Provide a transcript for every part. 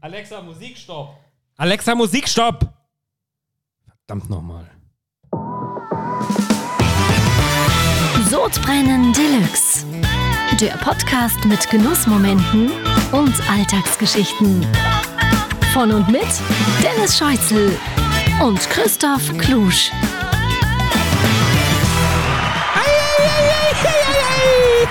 Alexa, Musikstopp. Alexa, Musikstopp! Verdammt nochmal. Sodbrennen Deluxe. Der Podcast mit Genussmomenten und Alltagsgeschichten. Von und mit Dennis Scheuzel und Christoph Klusch.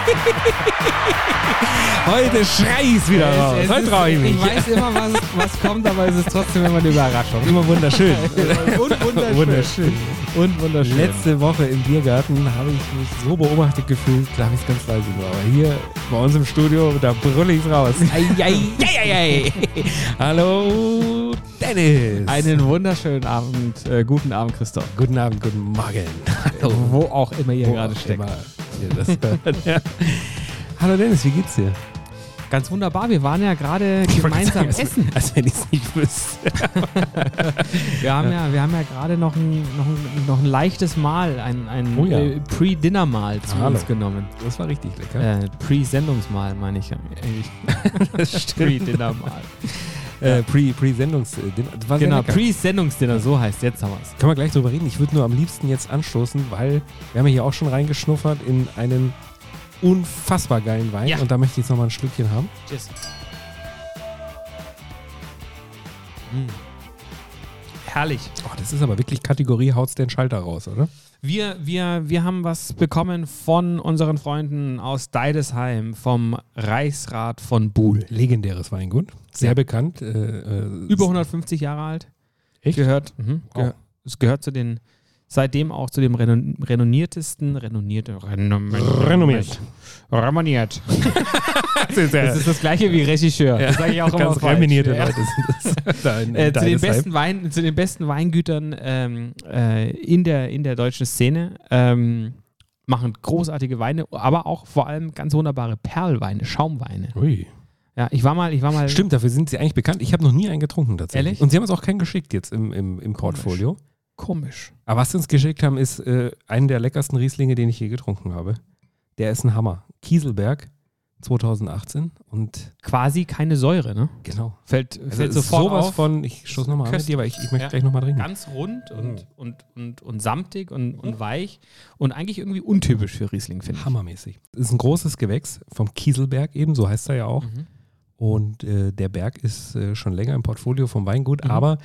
Heute schreit wieder raus. Es Heute traue ich mich. Ich weiß immer, was, was kommt, aber es ist trotzdem immer eine Überraschung. Immer wunderschön. Und wunderschön. wunderschön. Und wunderschön. Letzte Woche im Biergarten habe ich mich so beobachtet gefühlt, glaube ich ganz leise nur. Aber hier bei uns im Studio, da brülle ich raus. Ei, ei, ei, ei, ei. Hallo, Dennis. Einen wunderschönen Abend, äh, guten Abend, Christoph. guten Abend, guten Morgen. Wo auch immer ihr Wo gerade steckt. immer ihr das ja. Hallo Dennis, wie geht's dir? Ganz wunderbar, wir waren ja gerade gemeinsam sagen, essen. Als wenn ich es nicht wüsste. Wir haben ja, wir haben ja gerade noch ein, noch, ein, noch ein leichtes Mahl, ein, ein Oh ja. äh, Pre-Dinner-Mahl zu Hallo. uns genommen. Das war richtig lecker. Äh, Pre-Sendungsmahl, meine ich ja eigentlich. das stimmt. Pre-Dinner-Mahl. Äh, Pre- Pre-Sendungs... äh, Genau. Pre-Sendungsdinner, so heißt Jetzt haben wir es. Können wir gleich drüber reden. Ich würde nur am liebsten jetzt anstoßen, weil wir haben ja hier auch schon reingeschnuffert in einen unfassbar geilen Wein. Ja. Und da möchte ich jetzt nochmal ein Schlückchen haben. Tschüss. Herrlich. Oh, das ist aber wirklich Kategorie, haut's den Schalter raus, oder? Wir, wir, wir haben was bekommen von unseren Freunden aus Deidesheim, vom Reichsrat von Buhl. Legendäres Weingut. Sehr Ja. bekannt. Äh, äh, Über 150 Jahre alt. Echt? Gehört, mhm, Wow. gehör, es gehört zu den, seitdem auch zu dem renon renommiertesten, renommierte, renom Renommiert. Renommiert. Das ist, Das ist das gleiche wie Regisseur. Das sage ich auch immer ganz falsch. reminierte Ja. Leute sind das. Da in, in Äh, zu, den besten Wein, zu den besten Weingütern ähm, äh, in, der, in der deutschen Szene. Ähm, machen großartige Weine, aber auch vor allem ganz wunderbare Perlweine, Schaumweine. Ui. Ja, ich war mal, ich war mal. Stimmt, dafür sind sie eigentlich bekannt. Ich habe noch nie einen getrunken tatsächlich. Ehrlich? Und sie haben uns auch keinen geschickt jetzt im, im, im Portfolio. Komisch. Aber was sie uns geschickt haben, ist äh, einen der leckersten Rieslinge, den ich je getrunken habe. Der ist ein Hammer. Kieselberg 2018 und Quasi keine Säure, ne? genau. Fällt, Also fällt sofort sowas auf. von, ich stoße nochmal an mit dir, aber ich, ich möchte Ja. gleich nochmal trinken. Ganz rund und, Mhm. und, und, und samtig und, und weich und eigentlich irgendwie untypisch für Riesling, finde ich. Hammermäßig. Das ist ein großes Gewächs vom Kieselberg eben, so heißt er ja auch. Mhm. Und äh, der Berg ist äh, schon länger im Portfolio vom Weingut, Mhm. aber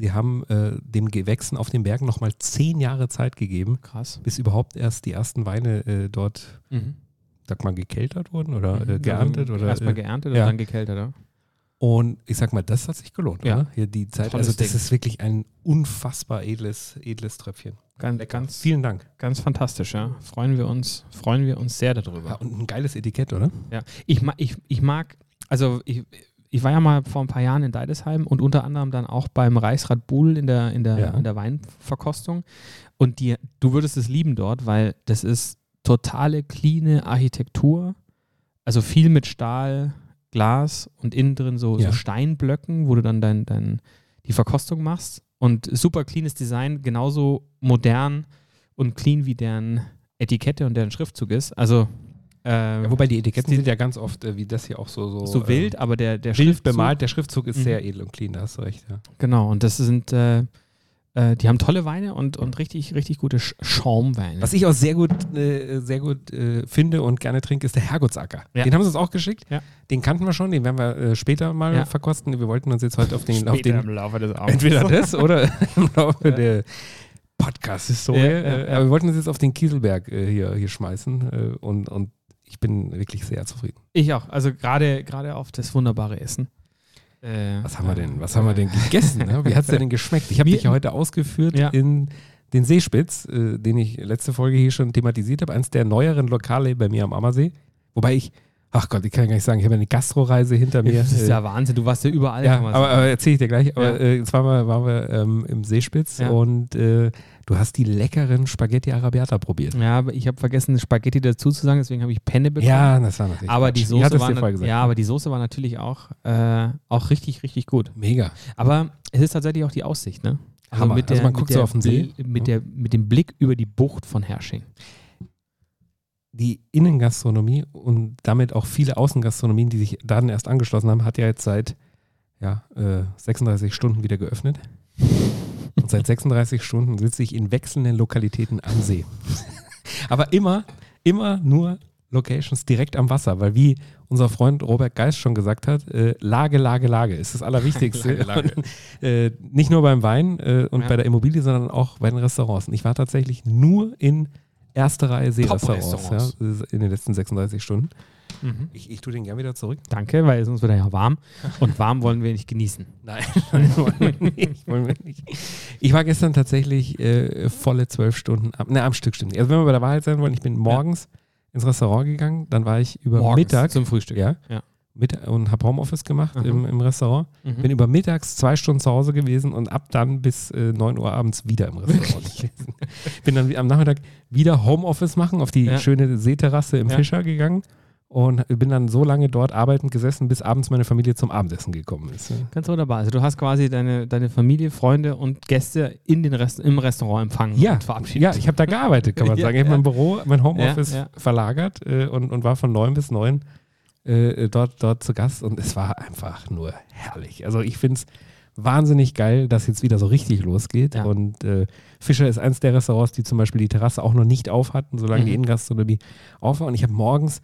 sie haben äh, dem Gewächsen auf den Bergen nochmal zehn Jahre Zeit gegeben, Krass. bis überhaupt erst die ersten Weine äh, dort, Mhm. sag mal, gekeltert wurden oder äh, geerntet. oder Erstmal äh, geerntet ja. und dann gekeltert, oder? Und ich sag mal, das hat sich gelohnt, Ja. oder? Hier die Zeit. Tolles also das Ding. ist wirklich ein unfassbar edles, edles Tröpfchen. Ganz, ganz, Vielen Dank. ganz fantastisch, ja. Freuen wir uns, freuen wir uns sehr darüber. Ja, und ein geiles Etikett, oder? Ja, ich, ma, ich, ich mag, also ich, ich war ja mal vor ein paar Jahren in Deidesheim und unter anderem dann auch beim Reichsrat Buhl in der, in der, Ja. in der Weinverkostung. Und die, du würdest es lieben dort, weil das ist totale cleane Architektur. Also viel mit Stahl, Glas und innen drin so, Ja. so Steinblöcken, wo du dann dein, dein, die Verkostung machst. Und super cleanes Design, genauso modern und clean wie deren Etikette und deren Schriftzug ist. Also äh, Ja, wobei die Etiketten sind ja ganz oft, äh, wie das hier auch so so, so ähm, wild, aber der, der wild Schriftzug, bemalt. Der Schriftzug ist Mhm. sehr edel und clean, da hast du recht. Ja. Genau, und das sind, äh, äh, die haben tolle Weine und, und richtig, richtig gute Sch Schaumweine. Was ich auch sehr gut, äh, sehr gut äh, finde und gerne trinke, ist der Herrgottsacker. Ja. Den haben sie uns auch geschickt. Ja. Den kannten wir schon, den werden wir äh, später mal Ja. verkosten. Wir wollten uns jetzt heute auf den, auf Später den im Laufe des Abends. entweder das oder im Laufe Ja. der Podcast-Historie. Ja, ja, ja. Aber wir wollten uns jetzt auf den Kieselberg äh, hier, hier schmeißen äh, und, und ich bin wirklich sehr zufrieden. Ich auch, also gerade gerade auf das wunderbare Essen. Äh, Was haben wir denn, was haben wir denn gegessen? Ne? Wie hat es dir denn geschmeckt? Ich habe dich ja heute ausgeführt Ja. in den Seespitz, äh, den ich letzte Folge hier schon thematisiert habe, eines der neueren Lokale bei mir am Ammersee. Wobei ich, ach Gott, ich kann gar nicht sagen, ich habe eine Gastroreise hinter mir. Das ist äh, ja Wahnsinn, du warst ja überall. ja, aber, aber erzähle ich dir gleich. Aber Ja. äh, jetzt waren wir, waren wir ähm, im Seespitz und äh, du hast die leckeren Spaghetti Arabiata probiert. ja, aber ich habe vergessen, Spaghetti dazu zu sagen, deswegen habe ich Penne bekommen. Ja, das war natürlich. aber die Soße war, na- gesagt. ja, aber die Soße war natürlich auch, äh, auch richtig, richtig gut. Mega. Aber es ist tatsächlich auch die Aussicht, ne? Hammer. Also man mit guckt der so auf den See. Mit, der, mit dem Blick über die Bucht von Hersching. die Innengastronomie und damit auch viele Außengastronomien, die sich dann erst angeschlossen haben, hat ja jetzt seit ja, äh, 36 Stunden wieder geöffnet. Und seit 36 Stunden sitze ich in wechselnden Lokalitäten am See. Aber immer, immer nur Locations direkt am Wasser, weil wie unser Freund Robert Geist schon gesagt hat, äh, Lage, Lage, Lage ist das Allerwichtigste. Lage, Lage. Und, äh, nicht nur beim Wein äh, und Ja. bei der Immobilie, sondern auch bei den Restaurants. Und ich war tatsächlich nur in erster Reihe Seerestaurants ja, in den letzten 36 Stunden. Mhm. Ich, ich tue den gern wieder zurück. Danke, weil sonst wird er ja warm. Und warm wollen wir nicht genießen. Nein, wollen wir nicht, wollen wir nicht. Ich war gestern tatsächlich äh, volle zwölf Stunden am, ne, am Stück stimmt. Also wenn wir bei der Wahrheit sein wollen, ich bin morgens ins Restaurant gegangen, dann war ich über Morgens Mittag zum Frühstück. ja, Ja. Mittag und habe Homeoffice gemacht Aha. im, im Restaurant. Mhm. Bin über mittags zwei Stunden zu Hause gewesen und ab dann bis äh, 9 Uhr abends wieder im Restaurant gewesen. Bin dann am Nachmittag wieder Homeoffice machen auf die Ja. schöne Seeterrasse im Ja. Fischer gegangen und bin dann so lange dort arbeitend gesessen, bis abends meine Familie zum Abendessen gekommen ist. Ganz wunderbar. Also du hast quasi deine, deine Familie, Freunde und Gäste in den Rest, im Restaurant empfangen Ja, und verabschiedet. ja, ich habe da gearbeitet, kann man Ja, sagen. Ich habe ja. mein Büro, mein Homeoffice Ja, verlagert äh, und, und war von neun bis neun äh, dort, dort zu Gast und es war einfach nur herrlich. Also ich finde es wahnsinnig geil, dass jetzt wieder so richtig losgeht Ja. und äh, Fischer ist eins der Restaurants, die zum Beispiel die Terrasse auch noch nicht auf hatten, solange Mhm. die Innengastronomie auf war und ich habe morgens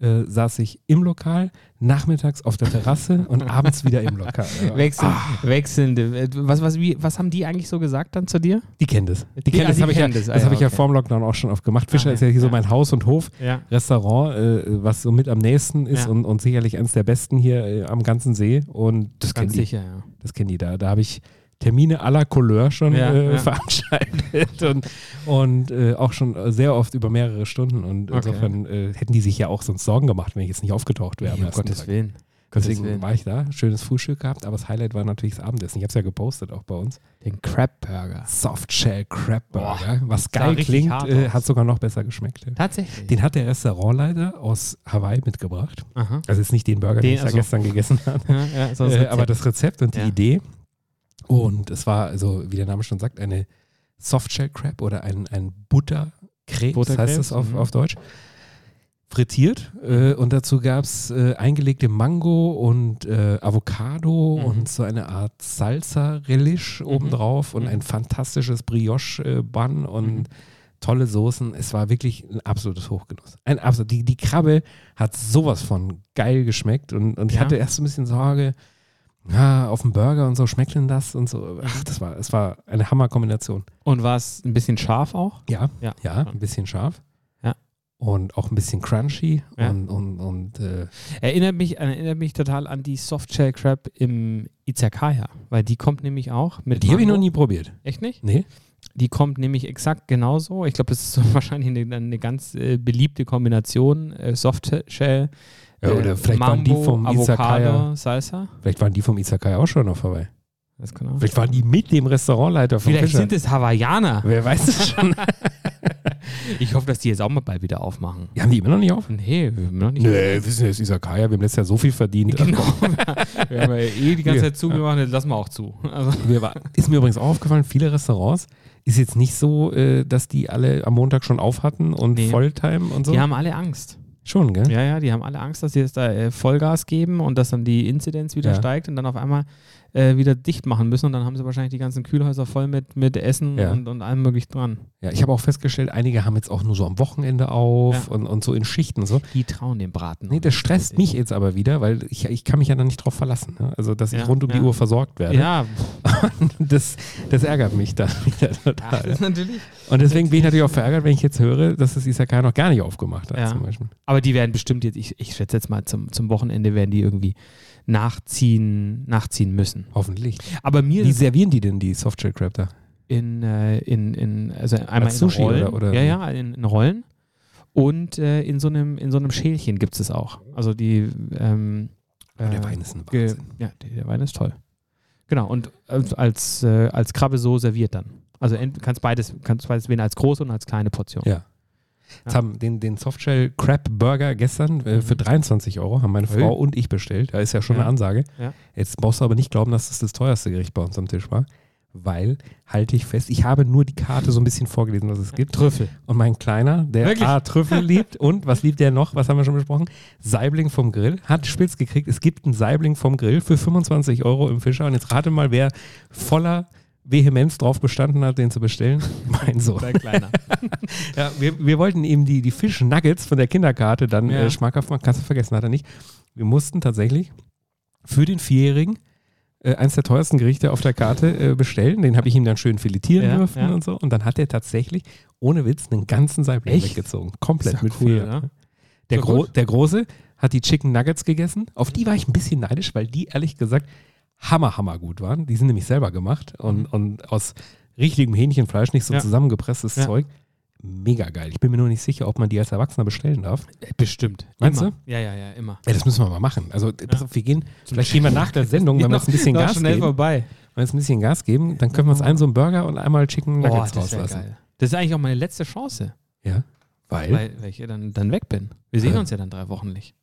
äh, saß ich im Lokal, nachmittags auf der Terrasse und abends wieder im Lokal. Ja. Wechsel, Ah, Wechselnde. Äh, Was, was, wie, was haben die eigentlich so gesagt dann zu dir? die kennen das. Die, Die- kennen ah, das, die habe ich, ja, kennen das. das, Ah, ja, habe ich ja okay. vorm Lockdown auch schon oft gemacht. Fischer Ah, ist ja ja, hier so ja. mein Haus und Hof. Ja. Restaurant, äh, was so mit am nächsten ist Ja. und, und sicherlich eins der besten hier äh, am ganzen See. Und das kennen Ganz die. sicher, ja. Das kennen die da. Da habe ich Termine à la Couleur schon Ja, äh, ja. veranstaltet und, und äh, auch schon sehr oft über mehrere Stunden. Und Okay. insofern äh, hätten die sich ja auch sonst Sorgen gemacht, wenn ich jetzt nicht aufgetaucht wäre. am um Gottes Tag. Willen. Deswegen Willen. war ich da, schönes Frühstück gehabt, aber das Highlight war natürlich das Abendessen. Ich habe es ja gepostet auch bei uns. Den Crab Burger. Softshell Crab Burger, was sah geil klingt, äh, hat sogar noch besser geschmeckt. ja. Tatsächlich. Den hat der Restaurantleiter aus Hawaii mitgebracht. Aha. Also jetzt nicht den Burger, den, Den, ich da also- gestern gegessen habe, Ja, ja, das äh, aber das Rezept und die. Idee. Und es war, also wie der Name schon sagt, eine Softshell Crab oder ein, ein Butterkrebs, Butterkrebs, heißt es auf, mhm. auf Deutsch. Frittiert äh, und dazu gab es äh, eingelegte Mango und äh, Avocado Mhm. und so eine Art Salsa-Relish obendrauf und Mhm. ein fantastisches Brioche-Bun und Mhm. tolle Soßen. Es war wirklich ein absolutes Hochgenuss. Ein absolut. Die, die Krabbe hat sowas von geil geschmeckt und, und ich Ja. hatte erst ein bisschen Sorge, ja, auf dem Burger und so schmeckt denn das und so. Ach, das war, es war eine Hammerkombination. Und war es ein bisschen scharf auch? Ja, Ja. ja, ein bisschen scharf. Ja. Und auch ein bisschen crunchy Ja. und, und, und äh, Erinnert mich, erinnert mich total an die Softshell Crab im Izakaya, weil die kommt nämlich auch mit die habe ich noch nie probiert. Echt nicht? Nee? Die kommt nämlich exakt genauso. Ich glaube, das ist wahrscheinlich eine, eine ganz äh, beliebte Kombination. Äh, Softshell, Ja, oder äh, vielleicht waren die Mambo, vom Izakaya, Salsa. vielleicht waren die vom Izakaya auch schon noch vorbei. Das kann auch. Vielleicht waren die mit dem Restaurantleiter vom Vielleicht Fischer. sind es Hawaiianer. Wer weiß es schon. Ich hoffe, dass die jetzt auch mal bald wieder aufmachen. Die haben die immer noch nicht auf? Nee, wir haben noch nicht. Nö, wir wissen ja, ist Isakaya, wir haben letztes Jahr so viel verdient. Genau. wir haben ja eh die ganze Ja. Zeit zugemacht, jetzt lassen wir auch zu. Also, ist mir übrigens auch aufgefallen, viele Restaurants ist jetzt nicht so, äh, dass die alle am Montag schon auf hatten und Nee. Volltime und so. Die haben alle Angst. Schon, gell? Ja, ja, die haben alle Angst, dass sie jetzt da äh, Vollgas geben und dass dann die Inzidenz wieder Ja. steigt und dann auf einmal äh, wieder dicht machen müssen und dann haben sie wahrscheinlich die ganzen Kühlhäuser voll mit, mit Essen Ja. und, und allem möglich dran. Ja, ich habe auch festgestellt, einige haben jetzt auch nur so am Wochenende auf Ja. und, und so in Schichten so. Die trauen dem Braten. Nee, das stresst mich jetzt aber wieder, weil ich, ich kann mich ja dann nicht drauf verlassen. Ne? Also, dass ich Ja, rund um die. Uhr versorgt werde. Ja, Das, das ärgert mich dann wieder ach, total. das ist natürlich. Und deswegen bin ich natürlich auch verärgert, wenn ich jetzt höre, dass das Isakaya noch gar nicht aufgemacht hat, Ja. zum Beispiel. Aber die werden bestimmt jetzt, ich, ich schätze jetzt mal, zum, zum Wochenende werden die irgendwie nachziehen, nachziehen müssen. Hoffentlich. Aber mir Wie servieren die denn die Softshell Crab da? in, äh, in, in, also einmal Als Sushi in Rollen. oder- oder- ja, ja, in, in Rollen. Und äh, in, so einem, in so einem Schälchen gibt es es auch. Also die. Ähm, der äh, Wein ist ein Wahnsinn. Ja, der, der Wein ist toll. Genau, und als, als, äh, als Krabbe so serviert dann. Also kannst beides, kannst beides wählen als große und als kleine Portion. Ja. Jetzt Ja. haben den, den Softshell Crab Burger gestern äh, für Mhm. 23 Euro haben meine Hey. Frau und ich bestellt. Da ist ja schon Ja. eine Ansage. Ja. Jetzt brauchst du aber nicht glauben, dass das das teuerste Gericht bei uns am Tisch war. weil, halte ich fest, ich habe nur die Karte so ein bisschen vorgelesen, was es gibt. Trüffel. Und mein Kleiner, der Wirklich? A, Trüffel liebt und, was liebt der noch? Was haben wir schon besprochen? Saibling vom Grill. Hat spitz gekriegt. Es gibt einen Saibling vom Grill für 25 Euro im Fischer. Und jetzt rate mal, wer voller Vehemenz drauf bestanden hat, den zu bestellen. Mein Sohn. Dein Kleiner. Ja, wir, wir wollten ihm die, die Fisch-Nuggets von der Kinderkarte dann Ja. äh, schmackhaft machen. Kannst du vergessen, hat er nicht. Wir mussten tatsächlich für den Vierjährigen äh, eins der teuersten Gerichte auf der Karte äh, bestellen. Den habe ich ihm dann schön filetieren Ja, dürfen ja. und so. Und dann hat er tatsächlich, ohne Witz, einen ganzen Saibling weggezogen. Komplett ja mit cool, vier. ne? Der, Gro gut. der Große hat die Chicken Nuggets gegessen. Auf die war ich ein bisschen neidisch, weil die ehrlich gesagt hammer, hammer gut waren. Die sind nämlich selber gemacht und, und aus richtigem Hähnchenfleisch, nicht so Mhm. Ja. zusammengepresstes Ja. Zeug. Mega geil. Ich bin mir nur nicht sicher, ob man die als Erwachsener bestellen darf. Bestimmt. Meinst immer. Ja, ja, ja, immer. Ja, das müssen wir mal machen. Also, pass auf, wir gehen, vielleicht gehen wir nach der Sendung, wenn wir jetzt ein bisschen Gas schnell geben. vorbei. Wenn wir jetzt ein bisschen Gas geben, dann können wir uns einen so einen Burger und einmal Chicken Nuggets das wäre rauslassen. geil. Das ist eigentlich auch meine letzte Chance, Ja. Weil? weil, weil ich ja dann, dann weg bin. Wir sehen Ja. uns ja dann drei Wochen nicht.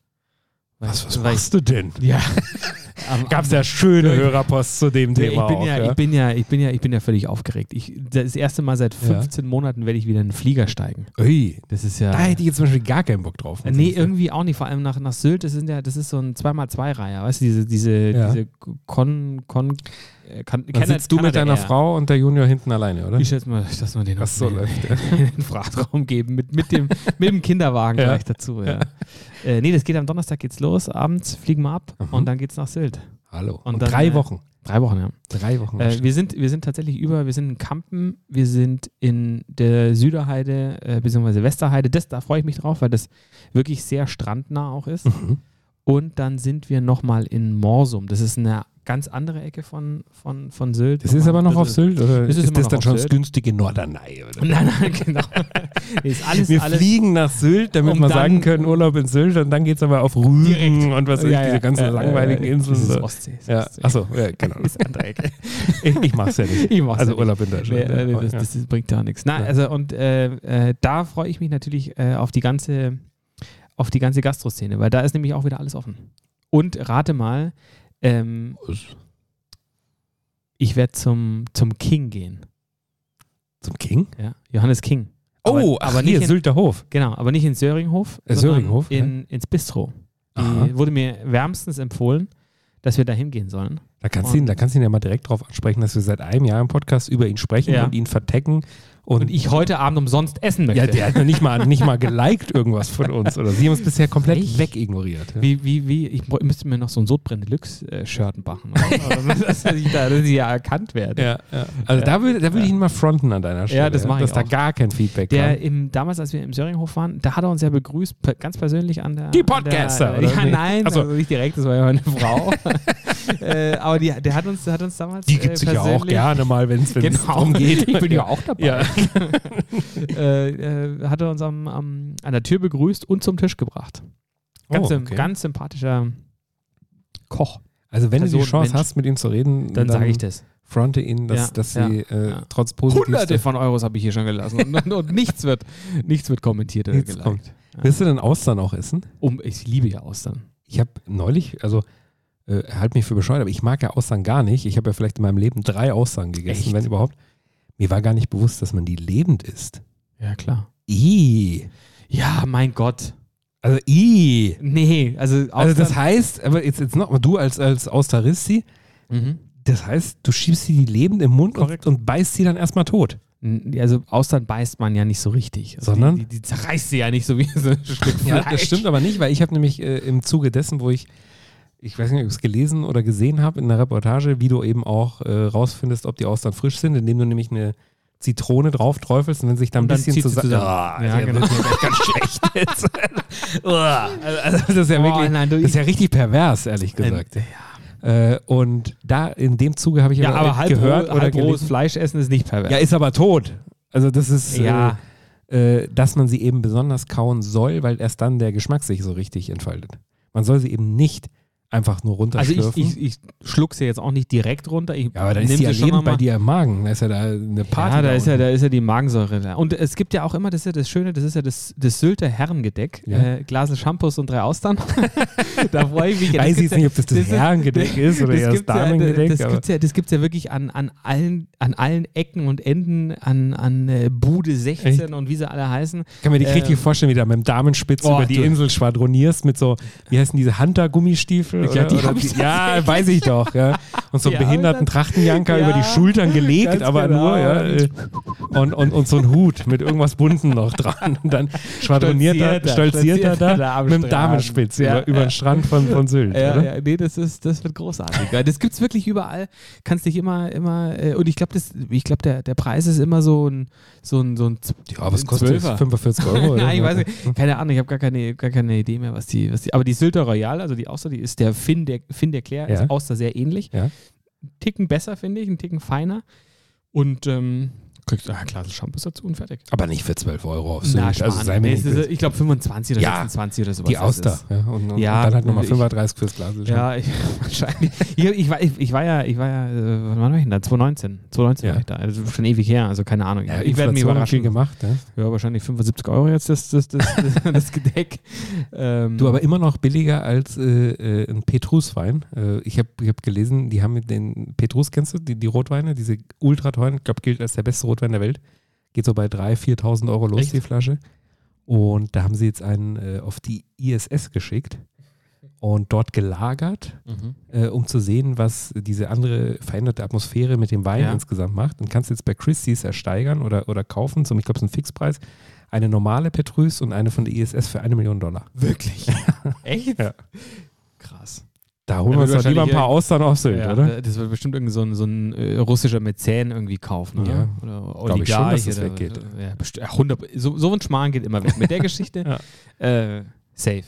Weil, was was weil machst du denn? Ich, ja. Gab es ja schöne Ja. Hörerpost zu dem ich Thema bin auch, ja, ja? ich bin ja, ich bin ja, ich bin ja völlig aufgeregt. Ich, das erste Mal seit Ja. 15 Monaten werde ich wieder in den Flieger steigen. Ui, Das ist ja. da hätte ich jetzt zum Beispiel gar keinen Bock drauf. Nee, ich irgendwie auch nicht. Vor allem nach, nach Sylt, das, sind ja, das ist so ein 2x2-Reiher, weißt du, diese, diese, Ja. diese Con, Con, äh, kann, Dann sitzt du mit deiner Frau und der Junior hinten alleine, oder? Ich schätze mal, dass wir den Was so in, läuft, ja. in den Frachtraum geben, mit, mit, dem, mit dem Kinderwagen Ja. gleich dazu. Ja. Äh, nee, das geht am Donnerstag geht's los, abends fliegen wir ab Mhm. und dann geht's nach Sylt. Hallo. Und Und, dann, drei äh, Wochen. Drei Wochen, ja. Drei Wochen. Äh, wir, sind, wir sind tatsächlich über, wir sind in Kampen, wir sind in der Süderheide äh, bzw. Westerheide. Das, da freue ich mich drauf, weil das wirklich sehr strandnah auch ist. Mhm. Und dann sind wir nochmal in Morsum. Das ist eine ganz andere Ecke von, von, von Sylt. Das ist aber noch auf Sylt. Oder Das ist ist, das dann schon das günstige Norderney? Oder? Nein, nein, genau. Nee, ist alles, Wir alles, fliegen nach Sylt, damit wir sagen können, Urlaub in Sylt und dann geht es aber auf Rügen Direkt. und was weiß ich, diese ganzen langweiligen Inseln. Das ist. Ostsee. ist Ja, Ostsee. achso, ja, genau. Das ist andere Ecke. Ich, ich mach's ja nicht. Ich mach's also ja. Urlaub in Nee, Deutschland. ja. das, Ja. das, bringt ja nichts. Ja. also und äh, äh, da freue ich mich natürlich äh, auf die ganze, auf die ganze Gastroszene, weil da ist nämlich auch wieder alles offen. Und rate mal, ähm, ich werde zum, zum King gehen. Zum King? Ja? Johannes King. Oh, aber, aber hier, nicht in, Sylter Hof. genau, aber nicht in Söringhof, Äh, Söringhof, in, ins Bistro. Wurde mir wärmstens empfohlen, dass wir da hingehen sollen. Da kannst, du ihn, da kannst du ihn ja mal direkt drauf ansprechen, dass wir seit einem Jahr im Podcast über ihn sprechen Ja. und ihn vertecken. Und, ich heute Abend umsonst essen möchte. ja, der hat noch nicht mal, nicht mal geliked irgendwas von uns. Oder sie haben uns bisher komplett Echt? wegignoriert. Ja. Wie, wie, wie, ich müsste mir noch so ein Sodbrenn Deluxe-Shirt machen. dass, ich da dass ich ja erkannt werde. Ja, ja. Also da würde da würde ich ihn mal fronten an deiner Stelle. das mach ich Dass da auch. gar kein Feedback Der im, damals, als wir im Söringhof waren, da hat er uns ja begrüßt, ganz persönlich an der. Die Podcaster, Der, ja, nein, Ach so. also nicht direkt, das war ja meine Frau. äh, aber die, der hat uns, der hat uns damals. Die gibt äh, sich ja auch gerne mal, wenn es Genau, darum geht. Ich bin ja auch dabei. Ja. äh, äh, hat er uns am, am, an der Tür begrüßt und zum Tisch gebracht. Ganz, Oh, okay. ganz sympathischer Koch. Also wenn du Person, die Chance Mensch. hast, mit ihm zu reden, Dann sage ich das. fronte ihn, dass, Ja, dass ja, sie äh, ja. trotz Hunderte positivster... von Euros habe ich hier schon gelassen und, und, und nichts, wird, nichts wird kommentiert oder kommt. Willst du denn Austern auch essen? Um, ich liebe ja Austern. Ich habe neulich, also äh, halt mich für bescheuert, aber ich mag ja Austern gar nicht. Ich habe ja vielleicht in meinem Leben drei Austern gegessen, Echt? wenn überhaupt. Mir war gar nicht bewusst, dass man die lebend isst. Ja, klar. I. Ja, mein Gott. Also I. Nee, also Austern. Also das heißt, aber jetzt, jetzt noch, du als, als Austaristi, Mhm. das heißt, du schiebst sie die lebend im Mund und, Korrekt. und beißt sie dann erstmal tot. N- Also Austern beißt man ja nicht so richtig. Also Sondern? Die, die, die zerreißt sie ja nicht so wie so ein Stück Fleisch. das stimmt aber nicht, weil ich habe nämlich äh, im Zuge dessen, wo ich, ich weiß nicht, ob ich es gelesen oder gesehen habe in einer Reportage, wie du eben auch äh, rausfindest, ob die Austern frisch sind, indem du nämlich eine Zitrone drauf träufelst und wenn sich dann ein Und bisschen zusammen... zusammen. Ah, Ja, also, genau. das ist ja ganz schlecht jetzt. Uah, also, das ist ja Oh, wirklich, nein, du, das ist ja richtig pervers, ehrlich gesagt. Äh, und da in dem Zuge habe ich ja, aber halb gehört roh, oder halb rohes Fleisch essen ist nicht pervers. ja, ist aber tot. Also das ist, Ja. äh, äh, dass man sie eben besonders kauen soll, weil erst dann der Geschmack sich so richtig entfaltet. Man soll sie eben nicht Einfach nur Also runterschlürfen. ich, ich, ich schluck's ja jetzt auch nicht direkt runter. Ich ja, aber dann ist die sie schon erlebend bei dir im Magen. Da ist ja da eine Party. Ja, da ist ja, da ist ja die Magensäure da. Und es gibt ja auch immer, das ist ja das Schöne, das ist ja das, das Sylter Herrengedeck. Ja. Äh, Glasel Shampoos und drei Austern. da freue ich mich. ja. Das Weiß jetzt ja- nicht, ob das das das Herrengedeck ist oder das ja, Damengedeck. das aber- gibt's ja, das gibt's ja wirklich an, an, allen, an allen Ecken und Enden, an, an äh, Bude 16 Echt? und wie sie alle heißen. Ich kann mir dich Ähm, richtig vorstellen, wie du mit dem Damenspitz Oh, über die du- Insel schwadronierst mit so, wie heißen diese Hunter-Gummistiefel? Ja, oder- die oder ich ja weiß ich doch. Ja. Und so einen Die behinderten Trachtenjanker Ja, über die Schultern gelegt, aber genau. nur, ja. äh, Und, und, und so ein Hut mit irgendwas Bunten noch dran. Und dann schwadroniert er, Stolziert er, da mit dem. Damenspitz über, über den Strand von, von Sylt. Ja, oder? ja, nee, das ist, das wird großartig. Das gibt's wirklich überall. Kannst dich immer, immer, äh, und ich glaube, glaube, der, der Preis ist immer so ein, so ein, so ein Ja, was kostet das? Zwölfer. 45 Euro? Nein, ich weiß nicht. Keine Ahnung, ich habe gar keine, gar keine Idee mehr, was die, was die. Aber die Sylter Royal, also die Auster, die ist der Finn, der Finn der Claire, Ja. ist Auster sehr ähnlich. Ja. Ein Ticken besser, finde ich, ein Ticken feiner. Und ähm, kriegst ah, Glas Shampoo dazu und fertig. Aber nicht für 12 Euro auf Na. Also sei mir ist, ich glaube 25 oder Ja, 26 oder sowas. Die Auster. Ja, und, und Ja, dann halt nochmal ich- 35 fürs Glas. Ja, ich, wahrscheinlich. Ich, ich, war, ich, ich war ja, ich war ja, äh, wann war ich denn da? 2019. 2019 Ja. war ich da. Also schon ewig her, also keine Ahnung. Ja, ich werde mich überraschen. viel gemacht. Ja. Wahrscheinlich 75 Euro jetzt das, das, das, das, Gedeck. Ähm, Du, aber immer noch billiger als äh, äh, ein Petruswein. Äh, ich habe ich hab gelesen, die haben den Petrus, kennst du, die, die Rotweine, diese ultra teuren, ich glaube, gilt als der beste Rotwein der Welt. Geht so bei 3.000, 4.000 Euro los, Echt? die Flasche. Und da haben sie jetzt einen äh, auf die ISS geschickt und dort gelagert, Mhm. äh, um zu sehen, was diese andere veränderte Atmosphäre mit dem Wein Ja. insgesamt macht. Und kannst jetzt bei Christie's ersteigern oder, oder kaufen, zum, ich glaube, es ist ein Fixpreis, eine normale Petrus und eine von der ISS für eine Million Dollar. Wirklich? Echt? Ja. Krass. Da holen wir uns doch lieber ein paar Austern auf Sylt, Ja, oder? Das wird bestimmt irgend so ein, so ein äh, russischer Mäzen irgendwie kaufen, oder? Ja. Oder Glaube ich schon, dass Oligarch das oder- weggeht. Ja, besti- ja, 100, so, so ein Schmarrn geht immer weg. Mit der Geschichte, äh, safe.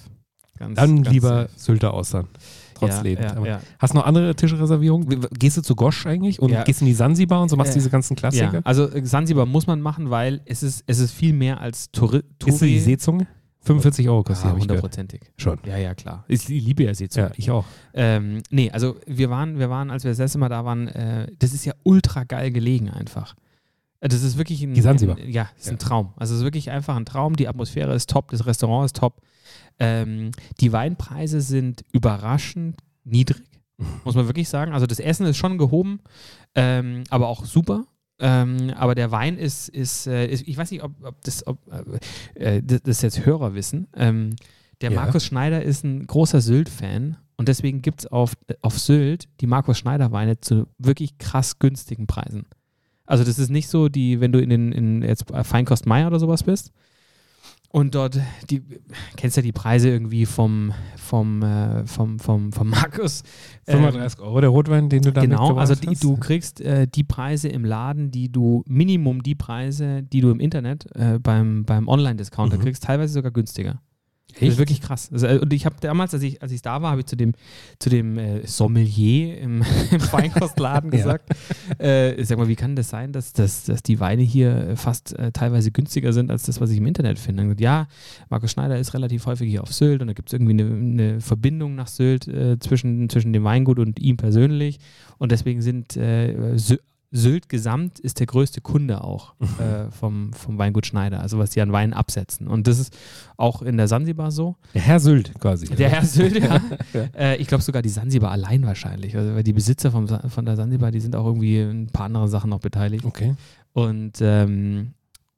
Ganz, Dann ganz lieber safe. Sylter Austern. Trotz ja. Ja, ja. Hast du noch andere Tischreservierungen? Gehst du zu Gosch eigentlich und Ja. gehst in die Sansibar und so machst Äh, diese ganzen Klassiker? ja, also Sansibar muss man machen, weil es ist, es ist viel mehr als Touri Ist die Seezunge? 45 Euro kostet, ich gehört. hundertprozentig. Schon. Ja, ja, klar. Ich liebe ja Seezunge. Ja, ich auch. Ähm, nee, also wir waren, wir waren, als wir das letzte Mal da waren, äh, das ist ja ultra geil gelegen einfach. Äh, Das ist wirklich ein, Die. Ein, ja, ist Ja. ein Traum. Also es ist wirklich einfach ein Traum. Die Atmosphäre ist top, das Restaurant ist top. Ähm, die Weinpreise sind überraschend niedrig, muss man wirklich sagen. Also das Essen ist schon gehoben, ähm, aber auch super. Ähm, aber der Wein ist, ist, äh, ist ich weiß nicht, ob, ob das, ob, äh, das, das jetzt Hörer wissen. Ähm, der Ja. Markus Schneider ist ein großer Sylt-Fan und deswegen gibt es auf, auf Sylt die Markus Schneider Weine zu wirklich krass günstigen Preisen. Also das ist nicht so, die, wenn du in den in jetzt Feinkost Meier oder sowas bist und dort die kennst ja die Preise irgendwie vom vom äh, vom vom, vom Markus ähm, 35 Euro der Rotwein, den du da Genau, also die, du kriegst äh, die Preise im Laden, die du, Minimum die Preise, die du im Internet äh, beim, beim Online-Discounter Mhm. kriegst, teilweise sogar günstiger. Das ist wirklich krass. Also, und ich habe damals, als ich, als ich da war, habe ich zu dem, zu dem äh, Sommelier im, im Feinkostladen Ja. gesagt, äh, sag mal, wie kann das sein, dass, dass, dass die Weine hier äh, fast äh, teilweise günstiger sind als das, was ich im Internet finde? Und ja, Markus Schneider ist relativ häufig hier auf Sylt und da gibt es irgendwie eine, eine Verbindung nach Sylt äh, zwischen, zwischen dem Weingut und ihm persönlich. Und deswegen sind äh, Sy Sylt Gesamt ist der größte Kunde auch äh, vom, vom Weingut Schneider, also was die an Wein absetzen. Und das ist auch in der Sansibar so. Der Herr Sylt quasi. Der Herr Sylt, ja. Äh, ich glaube sogar die Sansibar allein wahrscheinlich. Also, weil die Besitzer vom, von der Sansibar, die sind auch irgendwie in ein paar anderen Sachen noch beteiligt. Okay. Und, ähm,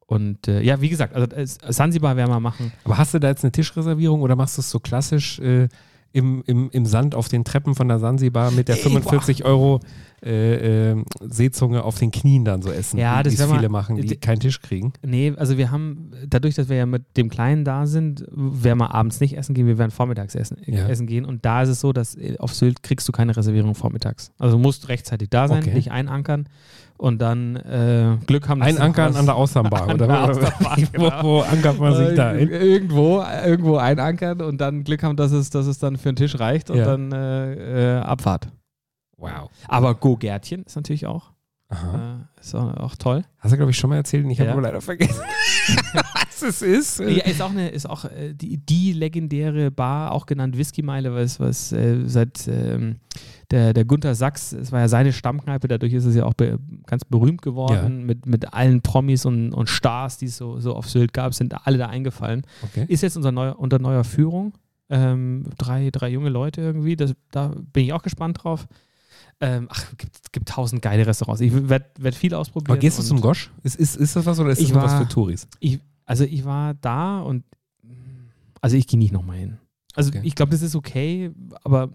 und äh, ja, wie gesagt, also äh, Sansibar werden wir machen. Aber hast du da jetzt eine Tischreservierung oder machst du es so klassisch äh, im, im, im Sand auf den Treppen von der Sansibar mit der Ey, 45 Euro äh, äh, Seezunge auf den Knien dann so essen, Ja, wie das es viele machen, die keinen Tisch kriegen? Nee, also wir haben, dadurch, dass wir ja mit dem Kleinen da sind, werden wir abends nicht essen gehen, wir werden vormittags essen, Ja. essen gehen. Und da ist es so, dass äh, auf Sylt kriegst du keine Reservierung vormittags. Also du musst rechtzeitig da sein, Okay. dich einankern und dann äh, Glück haben. Ein was- an der Außenbar, An oder? der Außenbar, wo, genau. wo ankert man sich da Äh, ein? Irgendwo, irgendwo einankern und dann Glück haben, dass es, dass es dann für den Tisch reicht und Ja. dann äh, äh, Abfahrt. Wow. Aber Go-Gärtchen ist natürlich auch. Aha. Äh, ist auch, auch toll. Hast du, glaube ich, schon mal erzählt und ich habe Ja. aber leider vergessen, was es ist. Ja, ist auch, eine, ist auch äh, die, die legendäre Bar, auch genannt Whisky-Meile, was, was äh, seit ähm, der, der Gunther Sachs, es war ja seine Stammkneipe, dadurch ist es ja auch be ganz berühmt geworden, Ja. mit, mit allen Promis und, und Stars, die es so, so auf Sylt gab, sind alle da eingefallen. Okay. Ist jetzt unser neuer, unter neuer Führung. Ähm, drei, drei junge Leute irgendwie, das, da bin ich auch gespannt drauf. Ähm, ach, gibt, gibt tausend geile Restaurants. Ich werde werd viel ausprobieren. Aber gehst du zum Gosch? Ist, ist, ist das was oder ist das nur was war- für Touris? ich, also ich war da und also ich gehe nicht nochmal hin. Also Okay. ich glaube, das ist okay, aber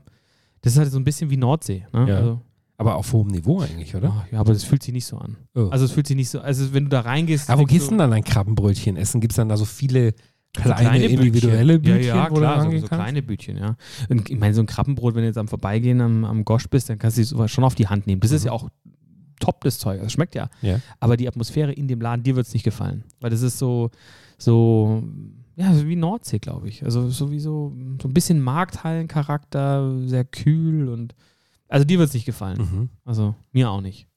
das ist halt so ein bisschen wie Nordsee. Ne? Ja. Also, Aber auf hohem Niveau eigentlich, oder? oh, ja, aber das fühlt sich nicht so an. Oh. Also es fühlt sich nicht so, also wenn du da reingehst. Aber wo gehst du denn dann ein Krabbenbrötchen essen? Gibt es dann da so viele kleine, kleine individuelle Bütchen. Bütchen, ja, ja, klar, so, rangehen so kleine Bütchen, ja. Und ich meine, so ein Krabbenbrot, wenn du jetzt am Vorbeigehen am, am Gosch bist, dann kannst du sowas schon auf die Hand nehmen. Das ist Mhm. ja auch top, das Zeug. Das schmeckt ja. Ja. Aber die Atmosphäre in dem Laden, dir wird es nicht gefallen. Weil das ist so, so, ja, so wie Nordsee, glaube ich. Also sowieso so ein bisschen Markthallencharakter, sehr kühl und also dir wird es nicht gefallen. Mhm. Also mir auch nicht.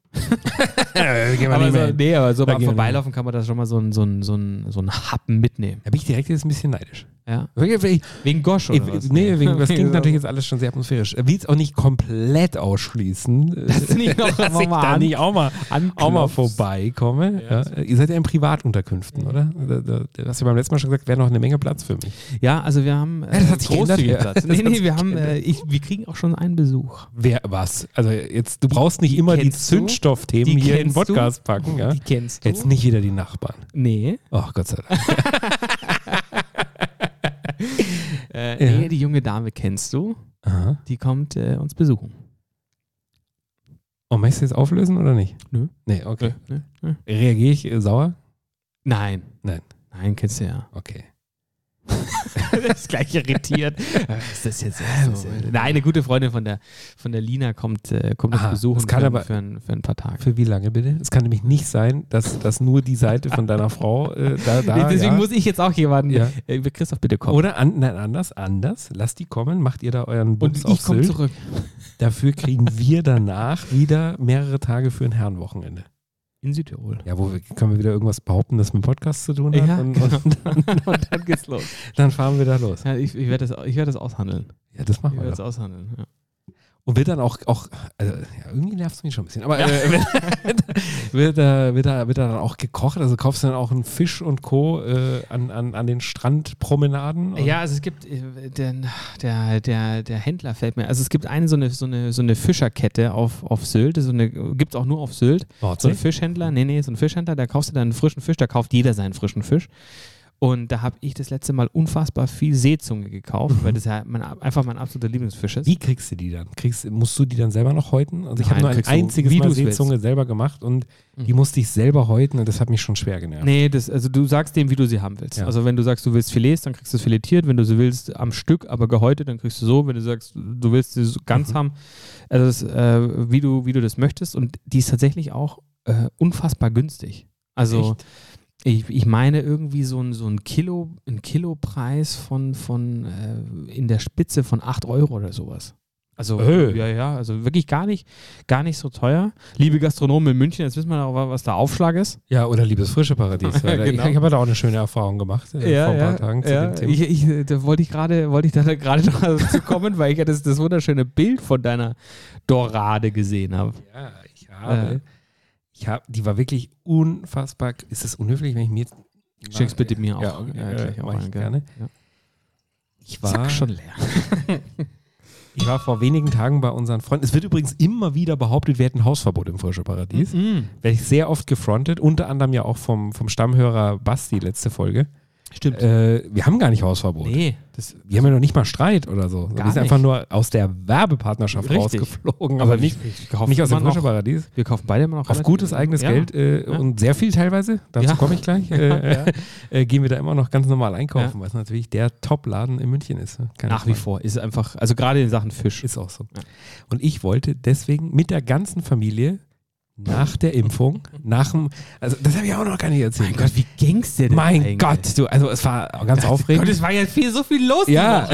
Ja, gehen wir Aber so, nee, aber so beim Vorbeilaufen kann man da schon mal so ein, so ein, so ein, so ein Happen mitnehmen. Da bin ich direkt jetzt ein bisschen neidisch. Ja? Ich, Wegen Gosch oder was? nee, wegen, das klingt natürlich jetzt alles schon sehr atmosphärisch. Er will es auch nicht komplett ausschließen, Dass du noch dass ich da an- nicht auch mal, auch mal vorbeikomme. Ja. Ja. Ihr seid ja in Privatunterkünften, oder? Da, da, du hast ja beim letzten Mal schon gesagt, wäre noch eine Menge Platz für mich. Ja, also wir haben äh, das hat sich geändert, großzügig ja. Platz. Nee, nee, sich wir haben, geändert. äh, ich, wir kriegen auch schon einen Besuch. Wer was? Also jetzt, du brauchst nicht immer die kennst du? Zündstoffthemen Die hier in den kennst du? Podcast packen. Ja? Die kennst du? Jetzt nicht wieder die Nachbarn. Nee. Oh Gott sei Dank. Äh, Ja. Nee, die junge Dame kennst du. Aha. Die kommt äh, uns besuchen. Und möchtest du jetzt auflösen oder nicht? Nö. Nee, okay. Nö, nö. Reagiere ich äh, sauer? Nein. Nein. Nein, kennst du ja. Okay. das ist gleich irritiert. ist das jetzt so? das ist ja- Nein, eine gute Freundin von der, von der Lina kommt, äh, kommt uns Aha, besuchen das kann für, aber- für, ein, für ein paar Tage. Für wie lange bitte? Es kann nämlich nicht sein, dass, dass nur die Seite von deiner Frau äh, da, da Nee, Deswegen ja. muss ich jetzt auch jemanden. Ja. Äh, Christoph, bitte komm. Oder an, nein, anders, anders. Lasst die kommen, macht ihr da euren Und Bums ich komme Sylt. zurück. Dafür kriegen wir danach wieder mehrere Tage für ein Herrenwochenende. In Südtirol. Ja, wo wir, können wir wieder irgendwas behaupten, das mit dem Podcast zu tun hat. Ja, und, genau. und dann, Und dann geht's los. dann fahren wir da los. Ja, ich ich werde das, ich werd das aushandeln. Ja, das Ich machen werde wir das doch. aushandeln. Ja. Und wird dann auch, auch also, ja, irgendwie nervt es mich schon ein bisschen, aber äh, wird, wird, da, wird, da, wird da dann auch gekocht? Also kaufst du dann auch einen Fisch und Co. Äh, an, an, an den Strandpromenaden? Ja, also es gibt äh, den, der, der, der Händler fällt mir. Also es gibt eine so eine, so eine, so eine Fischerkette auf, auf Sylt. So eine gibt es auch nur auf Sylt. So Nordsee? ein Fischhändler, nee, nee, so ein Fischhändler, da kaufst du dann einen frischen Fisch, da kauft jeder seinen frischen Fisch. Und da habe ich das letzte Mal unfassbar viel Seezunge gekauft, weil das ja mein, einfach mein absoluter Lieblingsfisch ist. Wie kriegst du die dann? Kriegst, musst du die dann selber noch häuten? Also ich habe nur ein du, einziges wie Mal du's willst. Seezunge selber gemacht und die Mhm. musste ich selber häuten und das hat mich schon schwer genervt. Nee, das, also du sagst dem, wie du sie haben willst. Ja. Also wenn du sagst, du willst Filets, dann kriegst du es filetiert. Wenn du sie willst am Stück, aber gehäutet, dann kriegst du so. Wenn du sagst, du willst sie so ganz Mhm. haben, also das, äh, wie, du, wie du das möchtest. Und die ist tatsächlich auch äh, unfassbar günstig. Also Echt? Ich, ich meine irgendwie so ein, so ein Kilo, ein Kilopreis von, von äh, in der Spitze von 8 Euro oder sowas. Also Äh. ja, ja, also wirklich gar nicht, gar nicht so teuer. Liebe Gastronomen in München, jetzt wissen wir auch, was der Aufschlag ist. Ja, oder liebes frische Paradies. weil Genau. Ich, ich habe da auch eine schöne Erfahrung gemacht äh, vor ein paar Tagen zu ja. dem Thema. Ich, ich, da wollte ich gerade, wollte ich da gerade noch dazu kommen, weil ich ja das, das wunderschöne Bild von deiner Dorade gesehen habe. Ja, ich habe. Äh. Ich habe, die war wirklich unfassbar. Ist es unhöflich, wenn ich mir jetzt. Schick's bitte mir auch. Ja, Ja, auch mach ich einen, gell? gerne. Ja. Ich war, Zack, schon leer. ich war vor wenigen Tagen bei unseren Freunden. Es wird übrigens immer wieder behauptet, wir hätten Hausverbot im Frische Paradies. Mhm. Werde ich sehr oft gefrontet, unter anderem ja auch vom, vom Stammhörer Basti letzte Folge. Stimmt. Äh, wir haben gar nicht Hausverbot. nee, das, Wir haben ja noch nicht mal Streit oder so. Gar wir sind nicht. einfach nur aus der Werbepartnerschaft Richtig. rausgeflogen, aber aber nicht, nicht, nicht aus dem immer Frische noch, Paradies. Wir kaufen beide immer noch Auf gutes eigenes ja. Geld äh, Ja. und sehr viel teilweise, dazu Ja. komme ich gleich, äh, äh, gehen wir da immer noch ganz normal einkaufen, weil es natürlich der Top-Laden in München ist. ne? Nach wie vor ist einfach, also gerade in Sachen Fisch. Ist auch so. Und ich wollte deswegen mit der ganzen Familie nach der Impfung, nach dem, also das habe ich auch noch gar nicht erzählt. mein Gott, wie ging's dir denn Mein eigentlich? Gott, du, also es war ganz aufregend. Gott, es war ja viel, so viel los. Ja.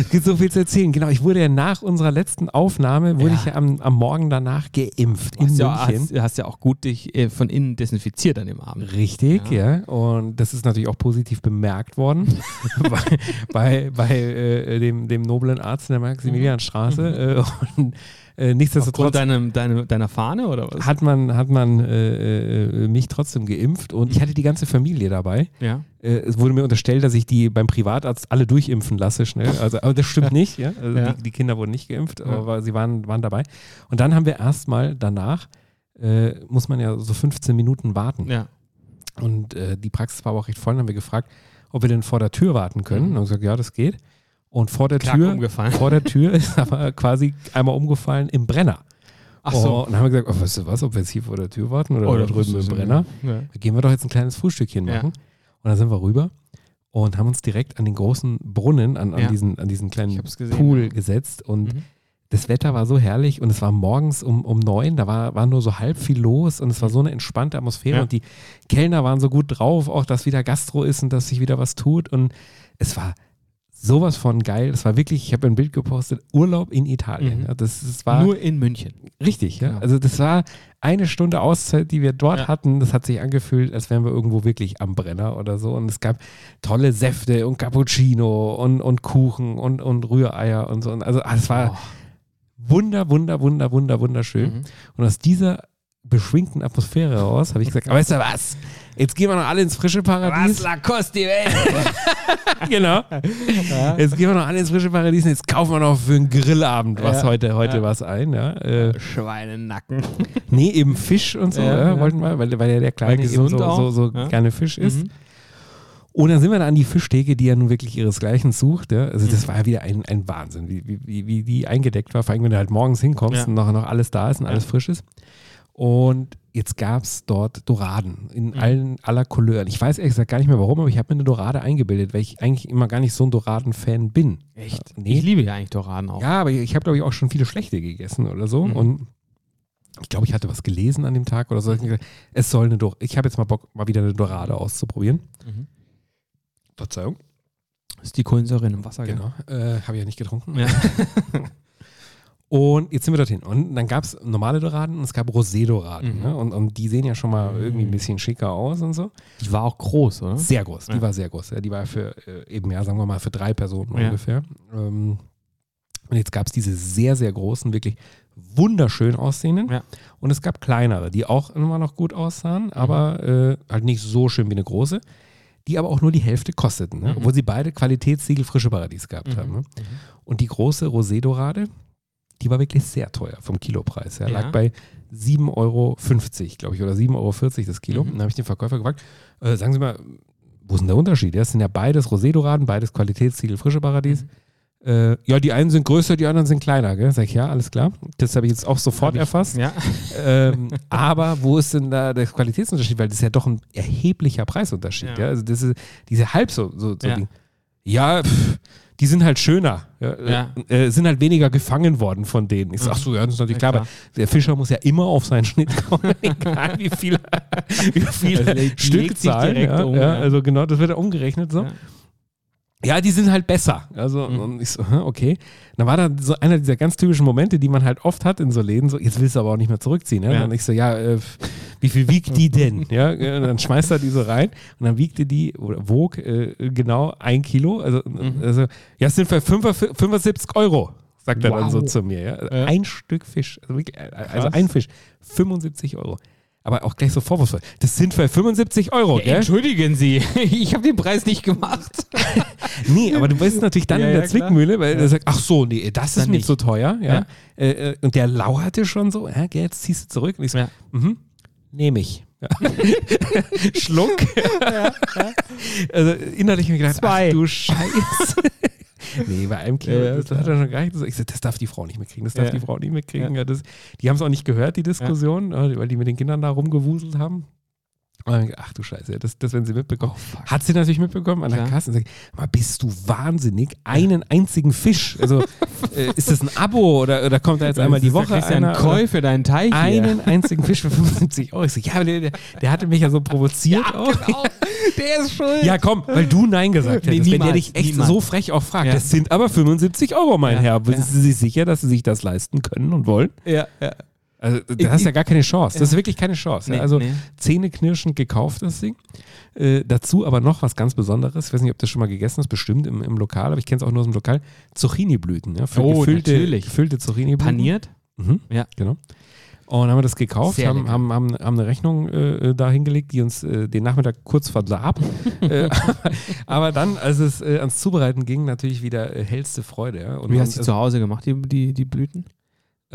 Es gibt so viel zu erzählen. Genau, ich wurde ja nach unserer letzten Aufnahme, wurde Ja. ich ja am, am Morgen danach geimpft Du hast in ja, München. hast, hast ja auch gut dich äh, von innen desinfiziert an dem Abend. Richtig, ja. Und das ist natürlich auch positiv bemerkt worden bei, bei, bei äh, dem, dem noblen Arzt in der Maximilianstraße. Äh, und äh, nichtsdestotrotz deinem, deine, deiner Fahne oder was? hat man, hat man äh, äh, mich trotzdem geimpft und ich hatte die ganze Familie dabei. ja. Äh, es wurde mir unterstellt, dass ich die beim Privatarzt alle durchimpfen lasse schnell. Also, aber das stimmt nicht. Ja? Also Ja. Die, die Kinder wurden nicht geimpft, Ja. aber sie waren, waren dabei. Und dann haben wir erstmal danach, äh, muss man ja so 15 Minuten warten. Ja. Und äh, die Praxis war aber auch recht voll. Dann haben wir gefragt, ob wir denn vor der Tür warten können. Mhm. Und gesagt, ja, das geht. Und vor der Klack Tür, umgefallen. vor der Tür ist aber quasi einmal umgefallen im Brenner. Ach so. Oh, und dann haben wir gesagt, oh, weißt du was, ob wir jetzt hier vor der Tür warten oder, Oder da drüben im Brenner. Ja. Gehen wir doch jetzt ein kleines Frühstückchen Ja. machen. Und dann sind wir rüber und haben uns direkt an den großen Brunnen, an, an, Ja. diesen, an diesen kleinen gesehen, Pool ja. gesetzt. Und Mhm. das Wetter war so herrlich und es war morgens um, um neun, da war, war nur so halb viel los und es war so eine entspannte Atmosphäre Ja. und die Kellner waren so gut drauf, auch dass wieder Gastro ist und dass sich wieder was tut und es war sowas von geil. Es war wirklich, ich habe ein Bild gepostet, Urlaub in Italien. Mhm. Ja, das, das war Nur in München. Richtig, ja. Genau. Also das war eine Stunde Auszeit, die wir dort Ja. hatten. Das hat sich angefühlt, als wären wir irgendwo wirklich am Brenner oder so. Und es gab tolle Säfte und Cappuccino und, und Kuchen und, und Rühreier und so. Und also es war Oh. wunder, wunder, wunder, wunder, wunderschön. Mhm. Und aus dieser beschwingten Atmosphäre heraus habe ich gesagt, aber weißt du was? Jetzt gehen wir noch alle ins frische Paradies. Lacoste die Welt? genau. Jetzt gehen wir noch alle ins frische Paradies und jetzt kaufen wir noch für einen Grillabend was Ja. heute, heute Ja. was ein. Ja. Äh, Schweinenacken. Nee, eben Fisch und so, Ja, ja, ja. wollten wir, weil, weil ja der Kleine Weil eben so, so, so ja. gerne Fisch isst. Mhm. Und dann sind wir da an die Fischtheke, die ja nun wirklich ihresgleichen sucht. Ja. Also das war ja wieder ein, ein Wahnsinn, wie, wie- wie, wie die eingedeckt war. Vor allem, wenn du halt morgens hinkommst Ja. und noch, noch alles da ist und Ja. alles frisch ist. Und jetzt gab es dort Doraden in Mhm. allen aller Couleuren. Ich weiß ehrlich gesagt gar nicht mehr warum, aber ich habe mir eine Dorade eingebildet, weil ich eigentlich immer gar nicht so ein Doraden-Fan bin. Echt? Nee. Ich liebe ja eigentlich Doraden auch. Ja, aber ich habe, glaube ich, auch schon viele schlechte gegessen oder so. Mhm. Und ich glaube, ich hatte was gelesen an dem Tag oder so. Es soll eine Dorade. Ich habe jetzt mal Bock, mal wieder eine Dorade auszuprobieren. Mhm. Verzeihung. Das ist die Kohlensäure in dem Wasser. Genau. Äh, habe ich ja nicht getrunken. Ja. Und jetzt sind wir dorthin. Und dann gab es normale Doraden und es gab Rosé-Doraden. Mhm. Ne? Und, und die sehen ja schon mal Mhm. irgendwie ein bisschen schicker aus und so. Die war auch groß, oder? Sehr groß. Die Ja. war sehr groß. Ja, die war für äh, eben, ja, sagen wir mal, für drei Personen Ja. ungefähr. Ähm, und jetzt gab es diese sehr, sehr großen, wirklich wunderschön aussehenden. Ja. Und es gab kleinere, die auch immer noch gut aussahen, aber äh, halt nicht so schön wie eine große, die aber auch nur die Hälfte kosteten, ne? Mhm. obwohl sie beide Qualitätssiegel frische Paradies gehabt Mhm. haben. Ne? Und die große Rosé-Dorade, die war wirklich sehr teuer vom Kilopreis. Ja, Ja. Lag bei 7,50 Euro, glaube ich, oder 7,40 Euro das Kilo. Mhm. Dann habe ich den Verkäufer gefragt, äh, sagen Sie mal, wo ist denn der Unterschied? Das sind ja beides Rosé-Doraden, beides Qualitätssiegel frische Paradies. Mhm. Äh, ja, die einen sind größer, die anderen sind kleiner. Gell? Sag ich, ja, alles klar. Das habe ich jetzt auch sofort ich- erfasst. Ja. ähm, aber wo ist denn da der Qualitätsunterschied? Weil das ist ja doch ein erheblicher Preisunterschied. Ja. Ja. Also das ist diese halb so, so, so Ja. Ding. Ja, pff, die sind halt schöner. Ja, Ja. Äh, sind halt weniger gefangen worden von denen. Ich sag, ach so, ja, das ist natürlich Ja, klar, aber der Fischer muss ja immer auf seinen Schnitt kommen, egal wie viel, wie viel Also, sich Stückzahl. um, ja. also genau, das wird ja umgerechnet so. Ja. Die sind halt besser. Also, Mhm. und ich so, okay. Dann war da so einer dieser ganz typischen Momente, die man halt oft hat in so Läden, so, jetzt willst du aber auch nicht mehr zurückziehen. Ja? Ja. Und ich so, ja, äh, wie viel wiegt die denn? ja, und dann schmeißt er die so rein und dann wiegte die, oder wog, äh, genau ein Kilo. Also, Mhm. also ja, es sind für 75 75 Euro, sagt er dann Wow. so zu mir. Ja? Also Ja. Ein Stück Fisch, also, wirklich, äh, also ein Fisch, 75 Euro. Aber auch gleich so vorwurfsvoll. Das sind für 75 Euro, Ja, gell? entschuldigen Sie, ich habe den Preis nicht gemacht. Nee, aber du bist natürlich dann Ja, in der ja. Zwickmühle, weil er sagt, ach so, nee, das ist Dann mir nicht. zu teuer. Ja. Ja. Äh, äh, und der lauerte schon so, ja, gell, jetzt ziehst du zurück. Und ich so, Ja. mhm, nehme ich. Ja. Schluck. Also innerlich mir gedacht, Zwei. ach du Scheiße. nee, bei einem Kilo, Ja, das klar. hat er schon gar nicht gesagt. Ich so, das darf die Frau nicht mitkriegen, das darf Ja. die Frau nicht mitkriegen. Ja. das, die haben es auch nicht gehört, die Diskussion, äh, weil die mit den Kindern da rumgewuselt haben. Ach du Scheiße, das, das werden sie mitbekommen. Oh. Hat sie natürlich mitbekommen an der Klar. Kasse und sagt, mal bist du wahnsinnig, einen einzigen Fisch. Also äh, ist das ein Abo oder, oder kommt da jetzt einmal die Woche ja einer? einen Koi für deinen Teich hier. einen einzigen Fisch für 75 Euro. Ich so, ja, der, der, hatte mich ja so provoziert auch. genau. Der ist schuld. Ja, komm, weil du Nein gesagt Nee, hättest. wenn der dich echt niemals. so frech auch fragt, Ja. das sind aber 75 Euro, mein Ja, Herr. Sind ja. Sie sich sicher, dass Sie sich das leisten können und wollen? ja, ja. Also, da hast du ja gar keine Chance. Das ist wirklich keine Chance. Nee. Also, nee. zähneknirschend gekauft, das Ding. Äh, dazu aber noch was ganz Besonderes. Ich weiß nicht, ob du das schon mal gegessen hast, bestimmt im, im Lokal, aber ich kenne es auch nur aus dem Lokal. Zucchini-Blüten. Ja, Oh, gefüllte, natürlich. gefüllte Zucchini-Blüten. Paniert? Mhm. Ja. Genau. Und haben wir das gekauft, haben, haben, haben, haben eine Rechnung äh, da hingelegt, die uns äh, den Nachmittag kurz verdarb. äh, aber dann, als es äh, ans Zubereiten ging, natürlich wieder äh, hellste Freude. Ja. Und Wie hast du zu Hause gemacht, die, die, die Blüten?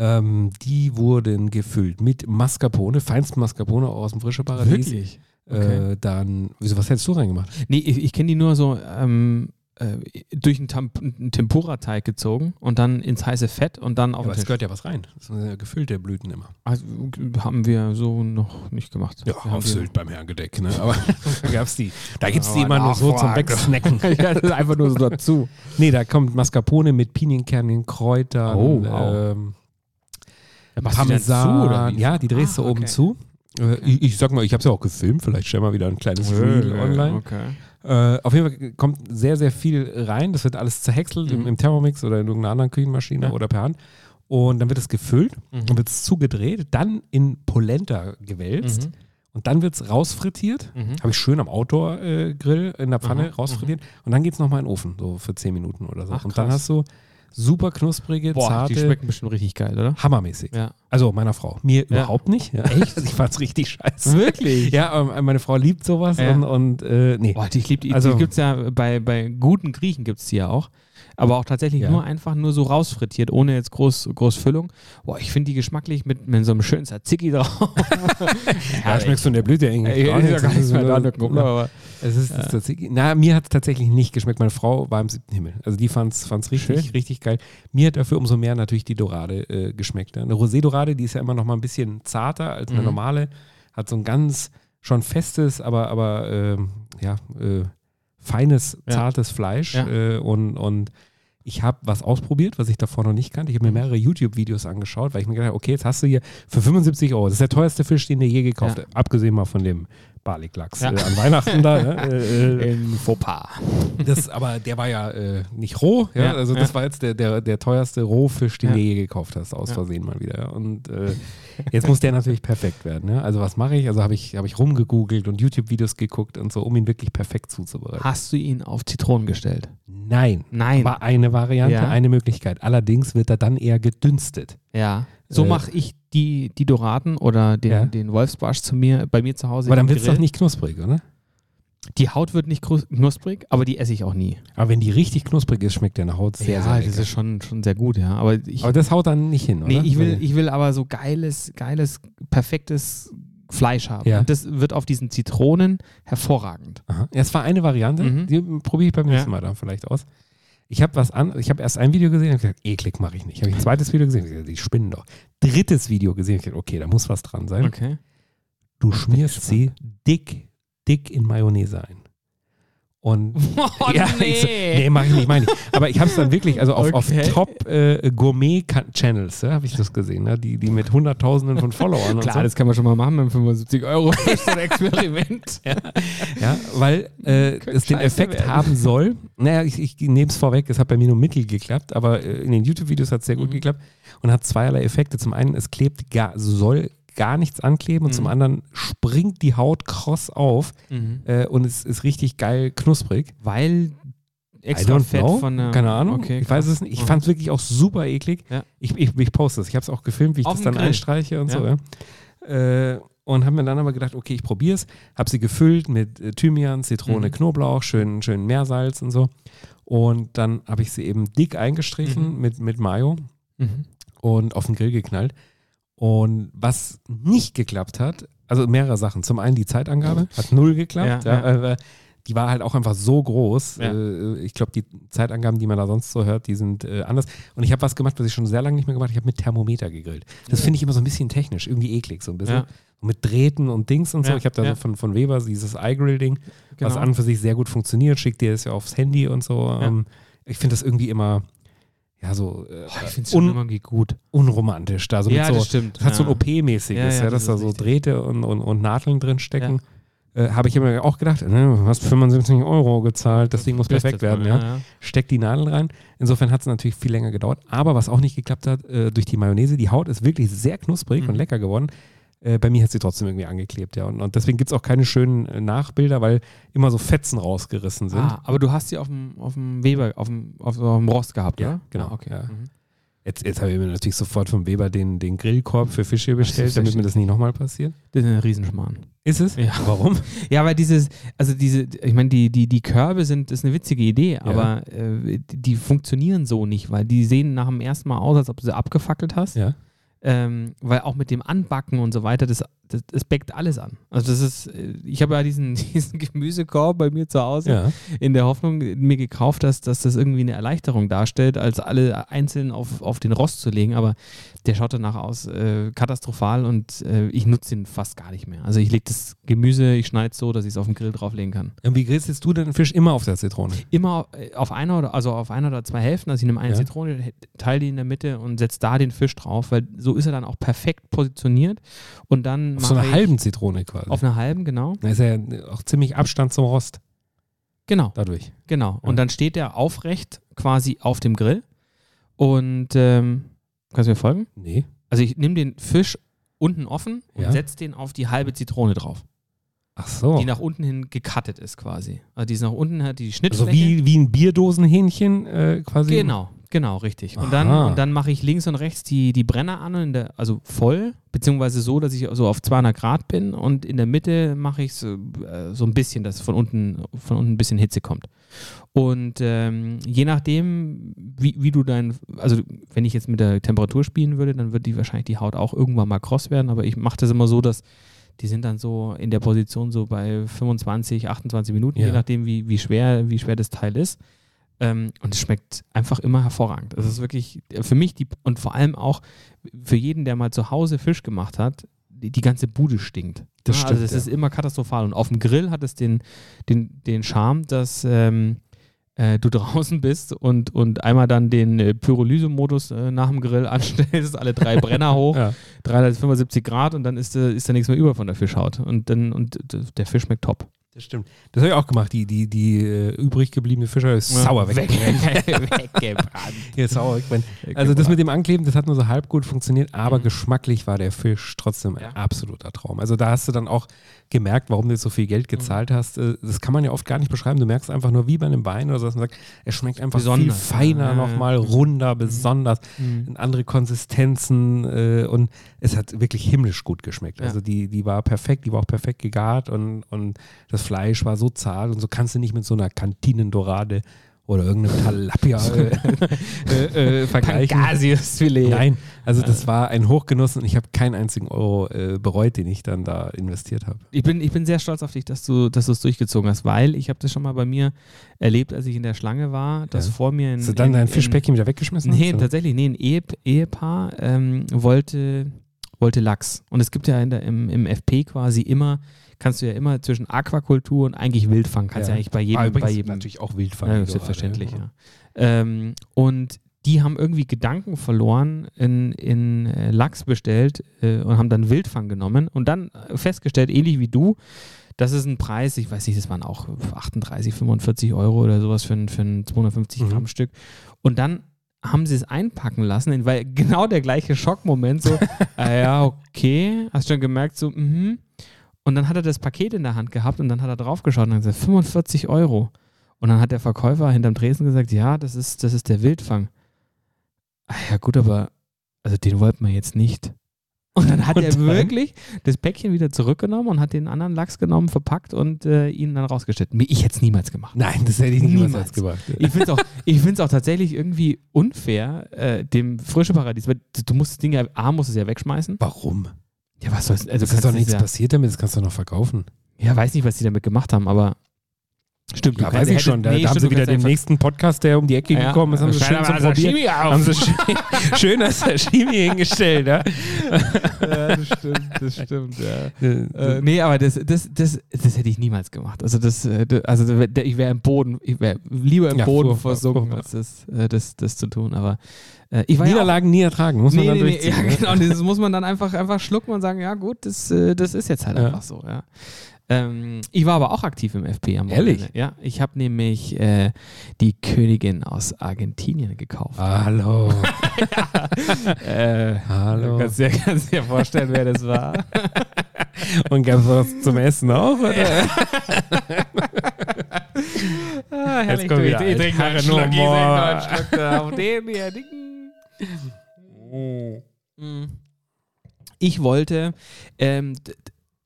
Ähm, die wurden gefüllt mit Mascarpone, feinsten Mascarpone aus dem frischen Paradies. Okay. Äh, dann, wieso, was hättest du reingemacht? Nee, ich, ich kenne die nur so ähm, äh, durch einen, Tam- einen Tempura-Teig gezogen und dann ins heiße Fett und dann auf aber den es gehört ja was rein. Das sind ja gefüllte Blüten immer. Also, haben wir so noch nicht gemacht. Ja, auf die- Sylt beim Herrengedeck, ne? Aber da gab's die. Da gibt's die Aber immer nur so zum. Wegsnacken. ja, das ist einfach nur so dazu. Nee, da kommt Mascarpone mit Pinienkernen, Kräutern, Oh, wow. ähm, Du die dann Parmesan. zu, oder wie? Ja, die drehst du Ah, oben okay. zu. Äh, ich, ich sag mal, ich habe es ja auch gefilmt. Vielleicht stellen wir wieder ein kleines Reel online. Okay. Äh, auf jeden Fall kommt sehr, sehr viel rein. Das wird alles zerhäckselt im, Mhm. im Thermomix oder in irgendeiner anderen Küchenmaschine Ja. oder per Hand. Und dann wird es gefüllt, Mhm. dann wird es zugedreht, dann in Polenta gewälzt Mhm. und dann wird es rausfrittiert. Mhm. Habe ich schön am Outdoor-Grill in der Pfanne Aha, rausfrittiert. Und dann geht es nochmal in den Ofen, so für 10 Minuten oder so. Ach, und dann hast du super knusprige, Boah, zarte, die schmecken bestimmt richtig geil, oder? hammermäßig. Ja. Also meiner Frau. Mir Ja. überhaupt nicht. Ja. Echt? ich fand's richtig scheiße. Wirklich? Ja, ähm, meine Frau liebt sowas und, und äh, nee. Boah, die, ich lieb die, Also- die gibt es ja bei, bei guten Griechen gibt es die ja auch. Aber auch tatsächlich Ja. nur einfach nur so rausfrittiert, ohne jetzt groß, groß Füllung. Boah, ich finde die geschmacklich mit, mit so einem schönen Tzatziki drauf. Da schmeckst du in der Blüte gar ist ja gar ist mehr nur- da, aber Es ist das Tzatziki. Na, mir hat es tatsächlich nicht geschmeckt. Meine Frau war im siebten Himmel. Also die fand es richtig, Schön. richtig geil. Mir hat dafür umso mehr natürlich die Dorade äh, geschmeckt. ja. Eine Rosé-Dorade, die ist ja immer noch mal ein bisschen zarter als eine Mhm. normale. Hat so ein ganz schon festes, aber, aber ähm, ja, äh, feines, Ja. zartes Fleisch. Ja. Äh, und, und ich habe was ausprobiert, was ich davor noch nicht kannte. Ich habe Mhm. mir mehrere YouTube-Videos angeschaut, weil ich mir gedacht habe, okay, jetzt hast du hier für 75 Euro, das ist der teuerste Fisch, den du je gekauft Ja. hast, abgesehen mal von dem Baliklachs Ja. äh, an Weihnachten da. Ne? Äh, äh, in Fauxpas. das, aber der war ja äh, nicht roh, ja? Ja, also das ja. war jetzt der, der, der teuerste Rohfisch, den Ja. du je gekauft hast, aus Ja. Versehen mal wieder. Und äh, jetzt muss der natürlich perfekt werden. Ja? Also was mache ich? Also habe ich, hab ich rumgegoogelt und YouTube-Videos geguckt und so, um ihn wirklich perfekt zuzubereiten. Hast du ihn auf Zitronen gestellt? Nein. Nein. War eine Variante, Ja. eine Möglichkeit. Allerdings wird er dann eher gedünstet. Ja. So Äh, mache ich die, die Doraden oder den, Ja. den Wolfsbarsch zu mir, bei mir zu Hause. Aber dann wird es doch nicht knusprig, oder? Die Haut wird nicht knusprig, aber die esse ich auch nie. Aber wenn die richtig knusprig ist, schmeckt der nach Haut sehr, ja, sehr lecker. das ist schon, schon sehr gut, ja. Aber ich, aber das haut dann nicht hin, oder? nee, ich will, ich will aber so geiles, geiles, perfektes Fleisch haben. Ja. Und das wird auf diesen Zitronen hervorragend. Aha. Ja, es war eine Variante, Mhm. die probiere ich beim nächsten Ja. Mal dann vielleicht aus. Ich habe was an, ich habe erst ein Video gesehen und gesagt, eklig mache ich nicht. Habe ich ein zweites Video gesehen, gesagt, die spinnen doch. Drittes Video gesehen, ich gesagt, okay, da muss was dran sein. Okay. Du schmierst sie dick, dick in Mayonnaise ein. Und Oh, ja, ich so, nee, mache ich nicht, meine ich. Aber ich habe es dann wirklich, also auf, Okay. auf Top äh, ja, habe ich das gesehen, ne? die, die mit Hunderttausenden von Followern und Klar, so. das kann man schon mal machen mit 75 Euro. Ist so ein Experiment. Ja, weil äh, es den Effekt werden. haben soll. Naja, ich, ich nehme es vorweg, es hat bei mir nur mittel geklappt, aber äh, in den YouTube-Videos hat es sehr gut Mhm. geklappt und hat zweierlei Effekte. Zum einen, es klebt gar, soll gar nichts ankleben und Mhm. zum anderen springt die Haut kross auf äh, und es ist richtig geil knusprig. Weil extra Fett know. von der. Keine Ahnung. Okay, ich weiß es nicht. Ich Mhm. fand es wirklich auch super eklig. Ja. Ich, ich, ich poste es. Ich habe es auch gefilmt, wie ich Auf das dann Grill. einstreiche und Ja. so. Ja. Äh, und habe mir dann aber gedacht, okay, ich probiere es. Habe sie gefüllt mit äh, Thymian, Zitrone, Mhm. Knoblauch, schön, schön Meersalz und so. Und dann habe ich sie eben dick eingestrichen Mhm. mit, mit Mayo Mhm. und auf den Grill geknallt. Und was nicht geklappt hat, also mehrere Sachen. Zum einen die Zeitangabe, hat null geklappt. Ja, Ja, äh, die war halt auch einfach so groß. Ja. Äh, ich glaube, die Zeitangaben, die man da sonst so hört, die sind äh, anders. Und ich habe was gemacht, was ich schon sehr lange nicht mehr gemacht habe. Ich habe mit Thermometer gegrillt. Das finde ich immer so ein bisschen technisch, irgendwie eklig, so ein bisschen. Ja. Mit Drähten und Dings und so. Ja, Ich habe da ja. so von, von Weber dieses iGrill-Ding, was Genau. an und für sich sehr gut funktioniert. Schickt dir das ja aufs Handy und so. Ja. Ähm, ich finde das irgendwie immer, ja, so äh, Oh, ich un irgendwie gut. unromantisch da. So ja, mit so, das stimmt. das hat so ein ja. OP-mäßiges, Ja, ja, ja, dass das da so richtig. Drähte und, und, und Nadeln drin stecken. Äh, Habe ich immer auch gedacht, ne, du hast 75 Euro gezahlt, das Ding muss perfekt werden, ja. Steckt die Nadel rein. Insofern hat es natürlich viel länger gedauert. Aber was auch nicht geklappt hat, äh, durch die Mayonnaise, die Haut ist wirklich sehr knusprig Mhm. und lecker geworden. Äh, bei mir hat sie trotzdem irgendwie angeklebt, ja. Und, und deswegen gibt es auch keine schönen äh, Nachbilder, weil immer so Fetzen rausgerissen sind. Ah, aber du hast sie auf dem, auf dem Weber, auf dem, auf dem Rost gehabt, Ja, oder? genau, Ah, okay. ja. Mhm. Jetzt, jetzt habe ich mir natürlich sofort vom Weber den, den Grillkorb für Fische bestellt, damit mir das nicht nochmal passiert. Das ist ein Riesenschmarrn. Ist es? Ja. Warum? Ja, weil dieses, also diese, ich meine, die, die, die Körbe sind, das ist eine witzige Idee, aber äh, die, die funktionieren so nicht, weil die sehen nach dem ersten Mal aus, als ob du sie abgefackelt hast. Ja. Ähm, weil auch mit dem Anbacken und so weiter, das, das, das backt alles an. Also das ist, ich habe ja diesen, diesen Gemüsekorb bei mir zu Hause Ja. in der Hoffnung mir gekauft, dass, dass das irgendwie eine Erleichterung darstellt, als alle einzeln auf, auf den Rost zu legen. Aber der schaut danach aus äh, katastrophal und äh, ich nutze ihn fast gar nicht mehr. Also ich lege das Gemüse, ich schneide es so, dass ich es auf den Grill drauflegen kann. Und wie grillst du den Fisch immer auf der Zitrone? Immer äh, auf einer oder also auf einer oder zwei Hälften. Also ich nehme eine Ja. Zitrone, teile die in der Mitte und setze da den Fisch drauf, weil so ist er dann auch perfekt positioniert. Und dann Auf so einer halben Zitrone quasi. Auf einer halben, genau. Da ist ja auch ziemlich Abstand zum Rost Genau. dadurch. Genau. Ja. Und dann steht er aufrecht quasi auf dem Grill. Und ähm, kannst du mir folgen? Nee. Also ich nehme den Fisch unten offen und Ja. setze den auf die halbe Zitrone drauf, Ach so. die nach unten hin gecuttet ist quasi. Also die ist nach unten hat die Also Schnittfläche. wie, wie ein Bierdosenhähnchen äh, quasi. Genau, genau, richtig. Und dann, Aha. und dann mache ich links und rechts die, die Brenner an, der, also voll, beziehungsweise so, dass ich so auf 200 Grad bin und in der Mitte mache ich so, äh, so ein bisschen, dass von unten, von unten ein bisschen Hitze kommt. Und ähm, je nachdem, wie, wie du dein, also wenn ich jetzt mit der Temperatur spielen würde, dann wird die wahrscheinlich die Haut auch irgendwann mal kross werden, aber ich mache das immer so, dass die sind dann so in der Position so bei 25, 28 Minuten, Ja. je nachdem, wie, wie, schwer, wie schwer das Teil ist. Ähm, und es schmeckt einfach immer hervorragend. Es ist wirklich für mich die, und vor allem auch für jeden, der mal zu Hause Fisch gemacht hat, die, die ganze Bude stinkt. Das Ja, stimmt, also es ja. ist immer katastrophal. Und auf dem Grill hat es den, den, den Charme, dass ähm, äh, du draußen bist und, und einmal dann den äh, Pyrolyse-Modus äh, nach dem Grill anstellst, alle drei Brenner hoch, Ja. 375 Grad und dann ist, äh, ist da nichts mehr über von der Fischhaut. Und dann und der Fisch schmeckt top. Das stimmt. Das habe ich auch gemacht. Die, die, die äh, übrig gebliebene Fische ist sauer weg. Weggebrannt. Ja, sauer weg. Also das mit dem Ankleben, das hat nur so halb gut funktioniert, aber Mhm. geschmacklich war der Fisch trotzdem ein Ja. absoluter Traum. Also da hast du dann auch gemerkt, warum du jetzt so viel Geld Mhm. gezahlt hast. Äh, Das kann man ja oft gar nicht beschreiben. Du merkst einfach nur wie bei einem Wein oder so, dass man sagt, es schmeckt einfach viel Besonders, ja. feiner Ja, nochmal, runder, besonders, Mhm. andere Konsistenzen äh, und es hat wirklich himmlisch gut geschmeckt. Ja. Also die, die war perfekt, die war auch perfekt gegart und, und das Fleisch war so zart und so kannst du nicht mit so einer Cantinendorade oder irgendeinem Talapia äh, äh, äh, vergleichen. Pangasiusfilet. Nein, also das war ein Hochgenuss und ich habe keinen einzigen Euro äh, bereut, den ich dann da investiert habe. Ich bin, ich bin sehr stolz auf dich, dass du dass du es durchgezogen hast, weil ich habe das schon mal bei mir erlebt, als ich in der Schlange war, dass Ja. vor mir ein, Hast du dann in- dein in- Fischbäckchen wieder weggeschmissen? Nee, hast, tatsächlich, nee, ein Ehe, Ehepaar ähm, wollte, wollte Lachs. Und es gibt ja in der, im, im FP quasi immer, kannst du ja immer zwischen Aquakultur und eigentlich Wildfang, kannst ja, Ja. eigentlich bei jedem, Ah, bei jedem natürlich auch Wildfang. ja, selbstverständlich, Dorade, ja. Ähm, und die haben irgendwie Gedanken verloren, in, in äh, Lachs bestellt äh, und haben dann Wildfang genommen und dann festgestellt, ähnlich wie du, das ist ein Preis, ich weiß nicht, das waren auch 38, 45 Euro oder sowas für ein, für ein 250 Mhm. Gramm Stück. Und dann haben sie es einpacken lassen, weil genau der gleiche Schockmoment, so, ah ja, okay, hast schon gemerkt, so, mhm. Und dann hat er das Paket in der Hand gehabt und dann hat er draufgeschaut und hat gesagt, 45 Euro. Und dann hat der Verkäufer hinterm Tresen gesagt, ja, das ist, das ist der Wildfang. Ah ja, gut, aber also den wollten wir jetzt nicht. Und dann hat Und er dann? wirklich das Päckchen wieder zurückgenommen und hat den anderen Lachs genommen, verpackt und äh, ihn dann rausgestellt. Ich hätte es niemals gemacht. Nein, das hätte ich niemals, Niemals. gemacht. Ich finde es auch, ich find's auch tatsächlich irgendwie unfair, äh, dem frische Paradies, weil du musst das Ding ja, A, musst es ja wegschmeißen. Warum? Ja, was soll's, also Es ist kannst doch nichts ja, passiert damit, das kannst du noch verkaufen. ja, weiß nicht, was die damit gemacht haben, aber Stimmt, Ja, weiß ich schon. Da, da haben sie wieder den nächsten Podcast, der um die Ecke Ja, gekommen ist, haben sie schön zum Probieren. Haben sie schön, schön das Sashimi hingestellt. Ja? Ja, das stimmt, das stimmt, ja. Äh, nee, aber das, das, das, das hätte ich niemals gemacht. Also das, äh, also da- ich wäre im Boden, ich wäre lieber im Ja, Boden furchtbar, versunken, furchtbar. als das, äh, das, das zu tun. Aber äh, ich Niederlagen nie ertragen, muss man nee, dann nee, nee, durchziehen. ja, ne? genau, das muss man dann einfach, einfach schlucken und sagen, ja gut, das, das ist jetzt halt einfach so. Ja. Ähm, ich war aber auch aktiv im FP am Ehrlich? Wochenende. Ja, ich habe nämlich äh, die Königin aus Argentinien gekauft. Hallo. Äh, Hallo. Du kannst dir, kannst dir vorstellen, wer das war. Und gab es was zum Essen auch? Oder? Ah, Jetzt wieder ich trinke mal einen Schluck, ich trinke Altherrenhumor. mal einen da auf den hier. Ding. Mm. Ich wollte, ähm,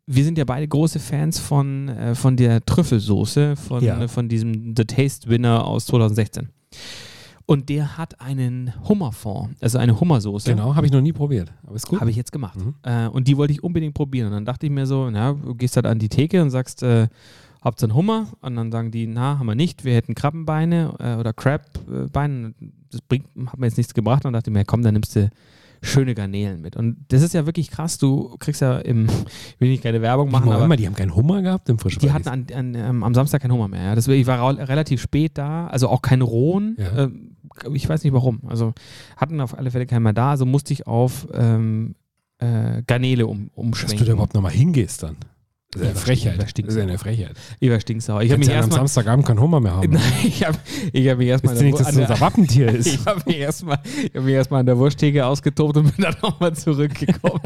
wir sind ja beide große Fans von, äh, von der Trüffelsoße, von, Ja. äh, von diesem The Taste Winner aus 2016. Und der hat einen Hummerfond, also eine Hummersoße. Genau, habe ich noch nie probiert. Aber ist gut. Habe ich jetzt gemacht. Mhm. Äh, und die wollte ich unbedingt probieren. Und dann dachte ich mir so, na, du gehst halt an die Theke und sagst, äh, habt ihr einen Hummer? Und dann sagen die, na, haben wir nicht. Wir hätten Krabbenbeine äh, oder Crabbeine. Das bringt, hat mir jetzt nichts gebracht. Und dann dachte ich mir, komm, dann nimmst du schöne Garnelen mit. Und das ist ja wirklich krass. Du kriegst ja im, ich will nicht keine Werbung machen, Machen aber immer, die haben keinen Hummer gehabt im Frischpreis. die hatten an, an, ähm, am Samstag keinen Hummer mehr. Ja. Das, ich war relativ spät da, also auch keinen rohen. Ja. Ähm, ich weiß nicht warum. Also hatten auf alle Fälle keinen mehr da, also musste ich auf ähm, äh, Garnele um, Dass umschwenken. du da überhaupt nochmal hingehst dann. Das ist eine Frechheit. das ist eine Frechheit. Ich war stinksauer. Ich habe mich ja am erstmal. Samstagabend keinen Hummer mehr haben. Nein, ich habe ich hab mich erstmal ihr nicht, dass das unser Wappentier ist? ich habe mich erstmal hab mich erstmal an der Wursttheke ausgetobt und bin dann nochmal zurückgekommen.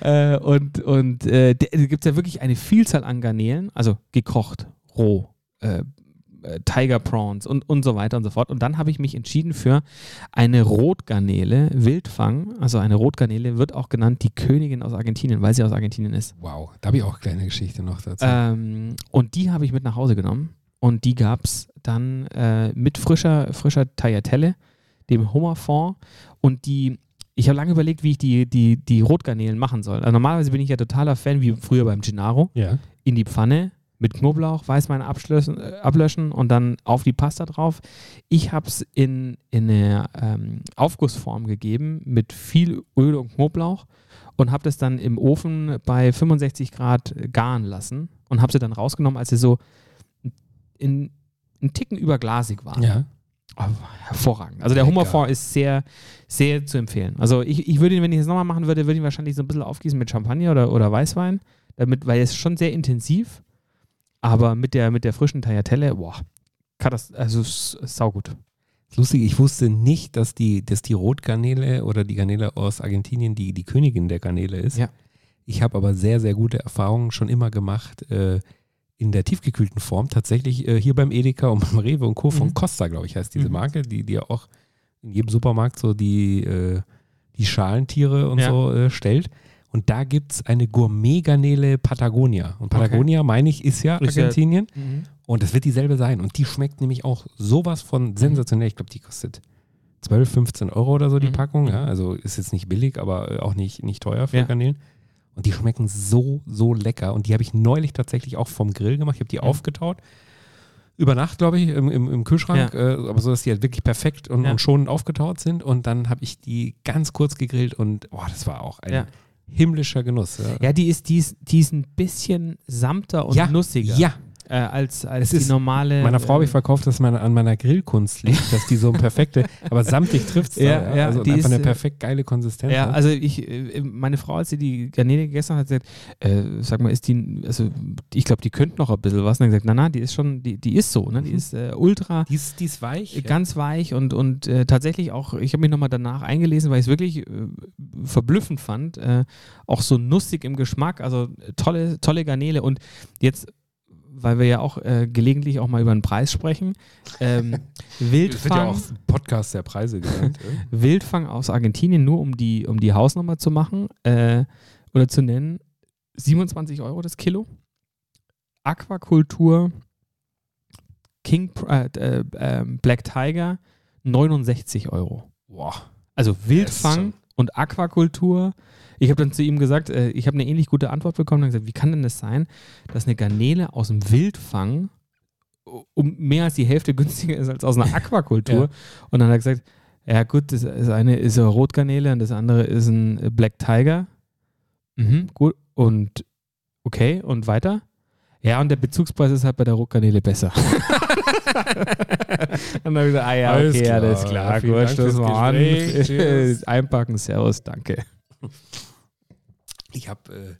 äh, und und äh, da gibt es ja wirklich eine Vielzahl an Garnelen, also gekocht, roh, äh, äh, Tiger Prawns und, und so weiter und so fort. Und dann habe ich mich entschieden für eine Rotgarnele, Wildfang. Also eine Rotgarnele wird auch genannt die Königin aus Argentinien, weil sie aus Argentinien ist. Wow, da habe ich auch eine kleine Geschichte noch dazu. Ähm, und die habe ich mit nach Hause genommen. Und die gab es dann äh, mit frischer, frischer Tagliatelle, dem Hummerfond. Und die, ich habe lange überlegt, wie ich die, die, die Rotgarnelen machen soll. Also normalerweise bin ich ja totaler Fan, wie früher beim Gennaro, ja. in die Pfanne mit Knoblauch, Weißwein abschlössen, äh, ablöschen und dann auf die Pasta drauf. Ich habe es in, in eine ähm, Aufgussform gegeben mit viel Öl und Knoblauch und habe das dann im Ofen bei 65 Grad garen lassen und habe sie dann rausgenommen, als sie so in, einen Ticken überglasig waren. Ja. Oh, hervorragend. Also der Lecker. Hummerfond ist sehr, sehr zu empfehlen. Also ich, ich würde ihn, wenn ich es nochmal machen würde, würde ich ihn wahrscheinlich so ein bisschen aufgießen mit Champagner oder, oder Weißwein, damit, weil es ist schon sehr intensiv, aber mit der, mit der frischen Tagliatelle, boah, katast also saugut. Lustig, ich wusste nicht, dass die, dass die Rotgarnele oder die Garnele aus Argentinien die, die Königin der Garnele ist. Ja. Ich habe aber sehr, sehr gute Erfahrungen schon immer gemacht äh, in der tiefgekühlten Form. Tatsächlich äh, hier beim Edeka und beim Rewe und Co. von Mhm. Costa, glaube ich, heißt diese Mhm. Marke, die, die ja auch in jedem Supermarkt so die, äh, die Schalentiere und Ja. so äh, stellt. Und da gibt es eine Gourmet-Garnele Patagonia. Und Patagonia, meine ich, ist ja Ist ja- Argentinien. Und es wird dieselbe sein. Und die schmeckt nämlich auch sowas von sensationell. Ich glaube, die kostet 12, 15 Euro oder so die Mhm. Packung. Ja, also ist jetzt nicht billig, aber äh, auch nicht, nicht teuer für Ja. Garnelen. Und die schmecken so, so lecker. Und die habe ich neulich tatsächlich auch vom Grill gemacht. Ich habe die Mhm. aufgetaut. Über Nacht, glaube ich, im, im, im Kühlschrank. Äh, aber so, dass die halt wirklich perfekt und, Ja. und schonend aufgetaut sind. Und dann habe ich die ganz kurz gegrillt. Und boah, das war auch ein Ja. Himmlischer Genuss. Ja. Ja, die ist, die, ist, die ist ein bisschen samter und ja, nussiger Ja, äh, als, als Es die normale. Meiner Frau habe ich äh, verkauft, dass meine, an meiner Grillkunst liegt, dass die so eine perfekte, aber samtig trifft es. Ja, ja, also die einfach ist, eine äh, perfekt geile Konsistenz. Ja, hat. also ich, äh, meine Frau, als sie die Garnele gegessen hat, hat gesagt, äh, sag mal, ist die, also ich glaube, die könnte noch ein bisschen was. Und dann gesagt, na, na, die ist schon, die, die ist so, ne? Die Mhm. ist äh, ultra die, ist, die ist weich. ganz weich und, und äh, tatsächlich auch, ich habe mich nochmal danach eingelesen, weil ich es wirklich verblüffend fand, auch so nussig im Geschmack, also tolle, tolle Garnele und jetzt, weil wir ja auch äh, gelegentlich auch mal über den Preis sprechen, ähm, Das wird Wildfang, ja auch Podcast der Preise genannt. ja. Wildfang aus Argentinien, nur um die, um die Hausnummer zu machen äh, oder zu nennen, 27 Euro das Kilo. Aquakultur King äh, äh, ähm, Black Tiger 69 Euro. Boah. Also Wildfang und Aquakultur Ich habe dann zu ihm gesagt, äh, ich habe eine ähnlich gute Antwort bekommen. Und gesagt, wie kann denn das sein, dass eine Garnele aus dem Wildfang um mehr als die Hälfte günstiger ist als aus einer Aquakultur? Ja. Und dann hat er gesagt, ja gut, das, das eine ist eine Rotgarnele und das andere ist ein Black Tiger. Mhm, gut. Und okay, und weiter? Ja, und der Bezugspreis ist halt bei der Rotgarnele besser. und dann habe ich gesagt, ah ja, Alles okay, klar. alles klar, Ja, vielen gut, Dank stoßen wir an. Einpacken, Servus, danke. Ich habe, äh,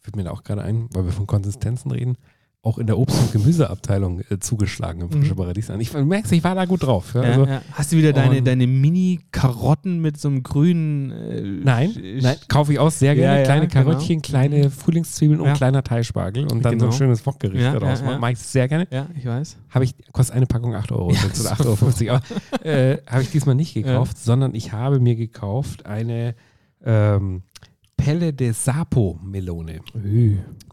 fällt mir da auch gerade ein, weil wir von Konsistenzen reden, auch in der Obst- und Gemüseabteilung äh, zugeschlagen im Frische Mhm. Paradies an. Ich merke, ich war da gut drauf. Ja, Ja, also, ja. Hast du wieder deine, deine Mini-Karotten mit so einem grünen. Äh, Nein, nein, kaufe ich auch sehr gerne. Kleine genau. Karottchen, kleine Frühlingszwiebeln und kleiner Thai-Spargel und dann so ein Genau. schönes Wokgericht Ja, daraus ja. Mache ich sehr gerne. Ja, ich weiß. Habe ich, kostet eine Packung 8 Euro Ja, oder 8,50 Euro. Äh, habe ich diesmal nicht gekauft, sondern ich habe mir gekauft eine ähm, Pelle de Sapo Melone.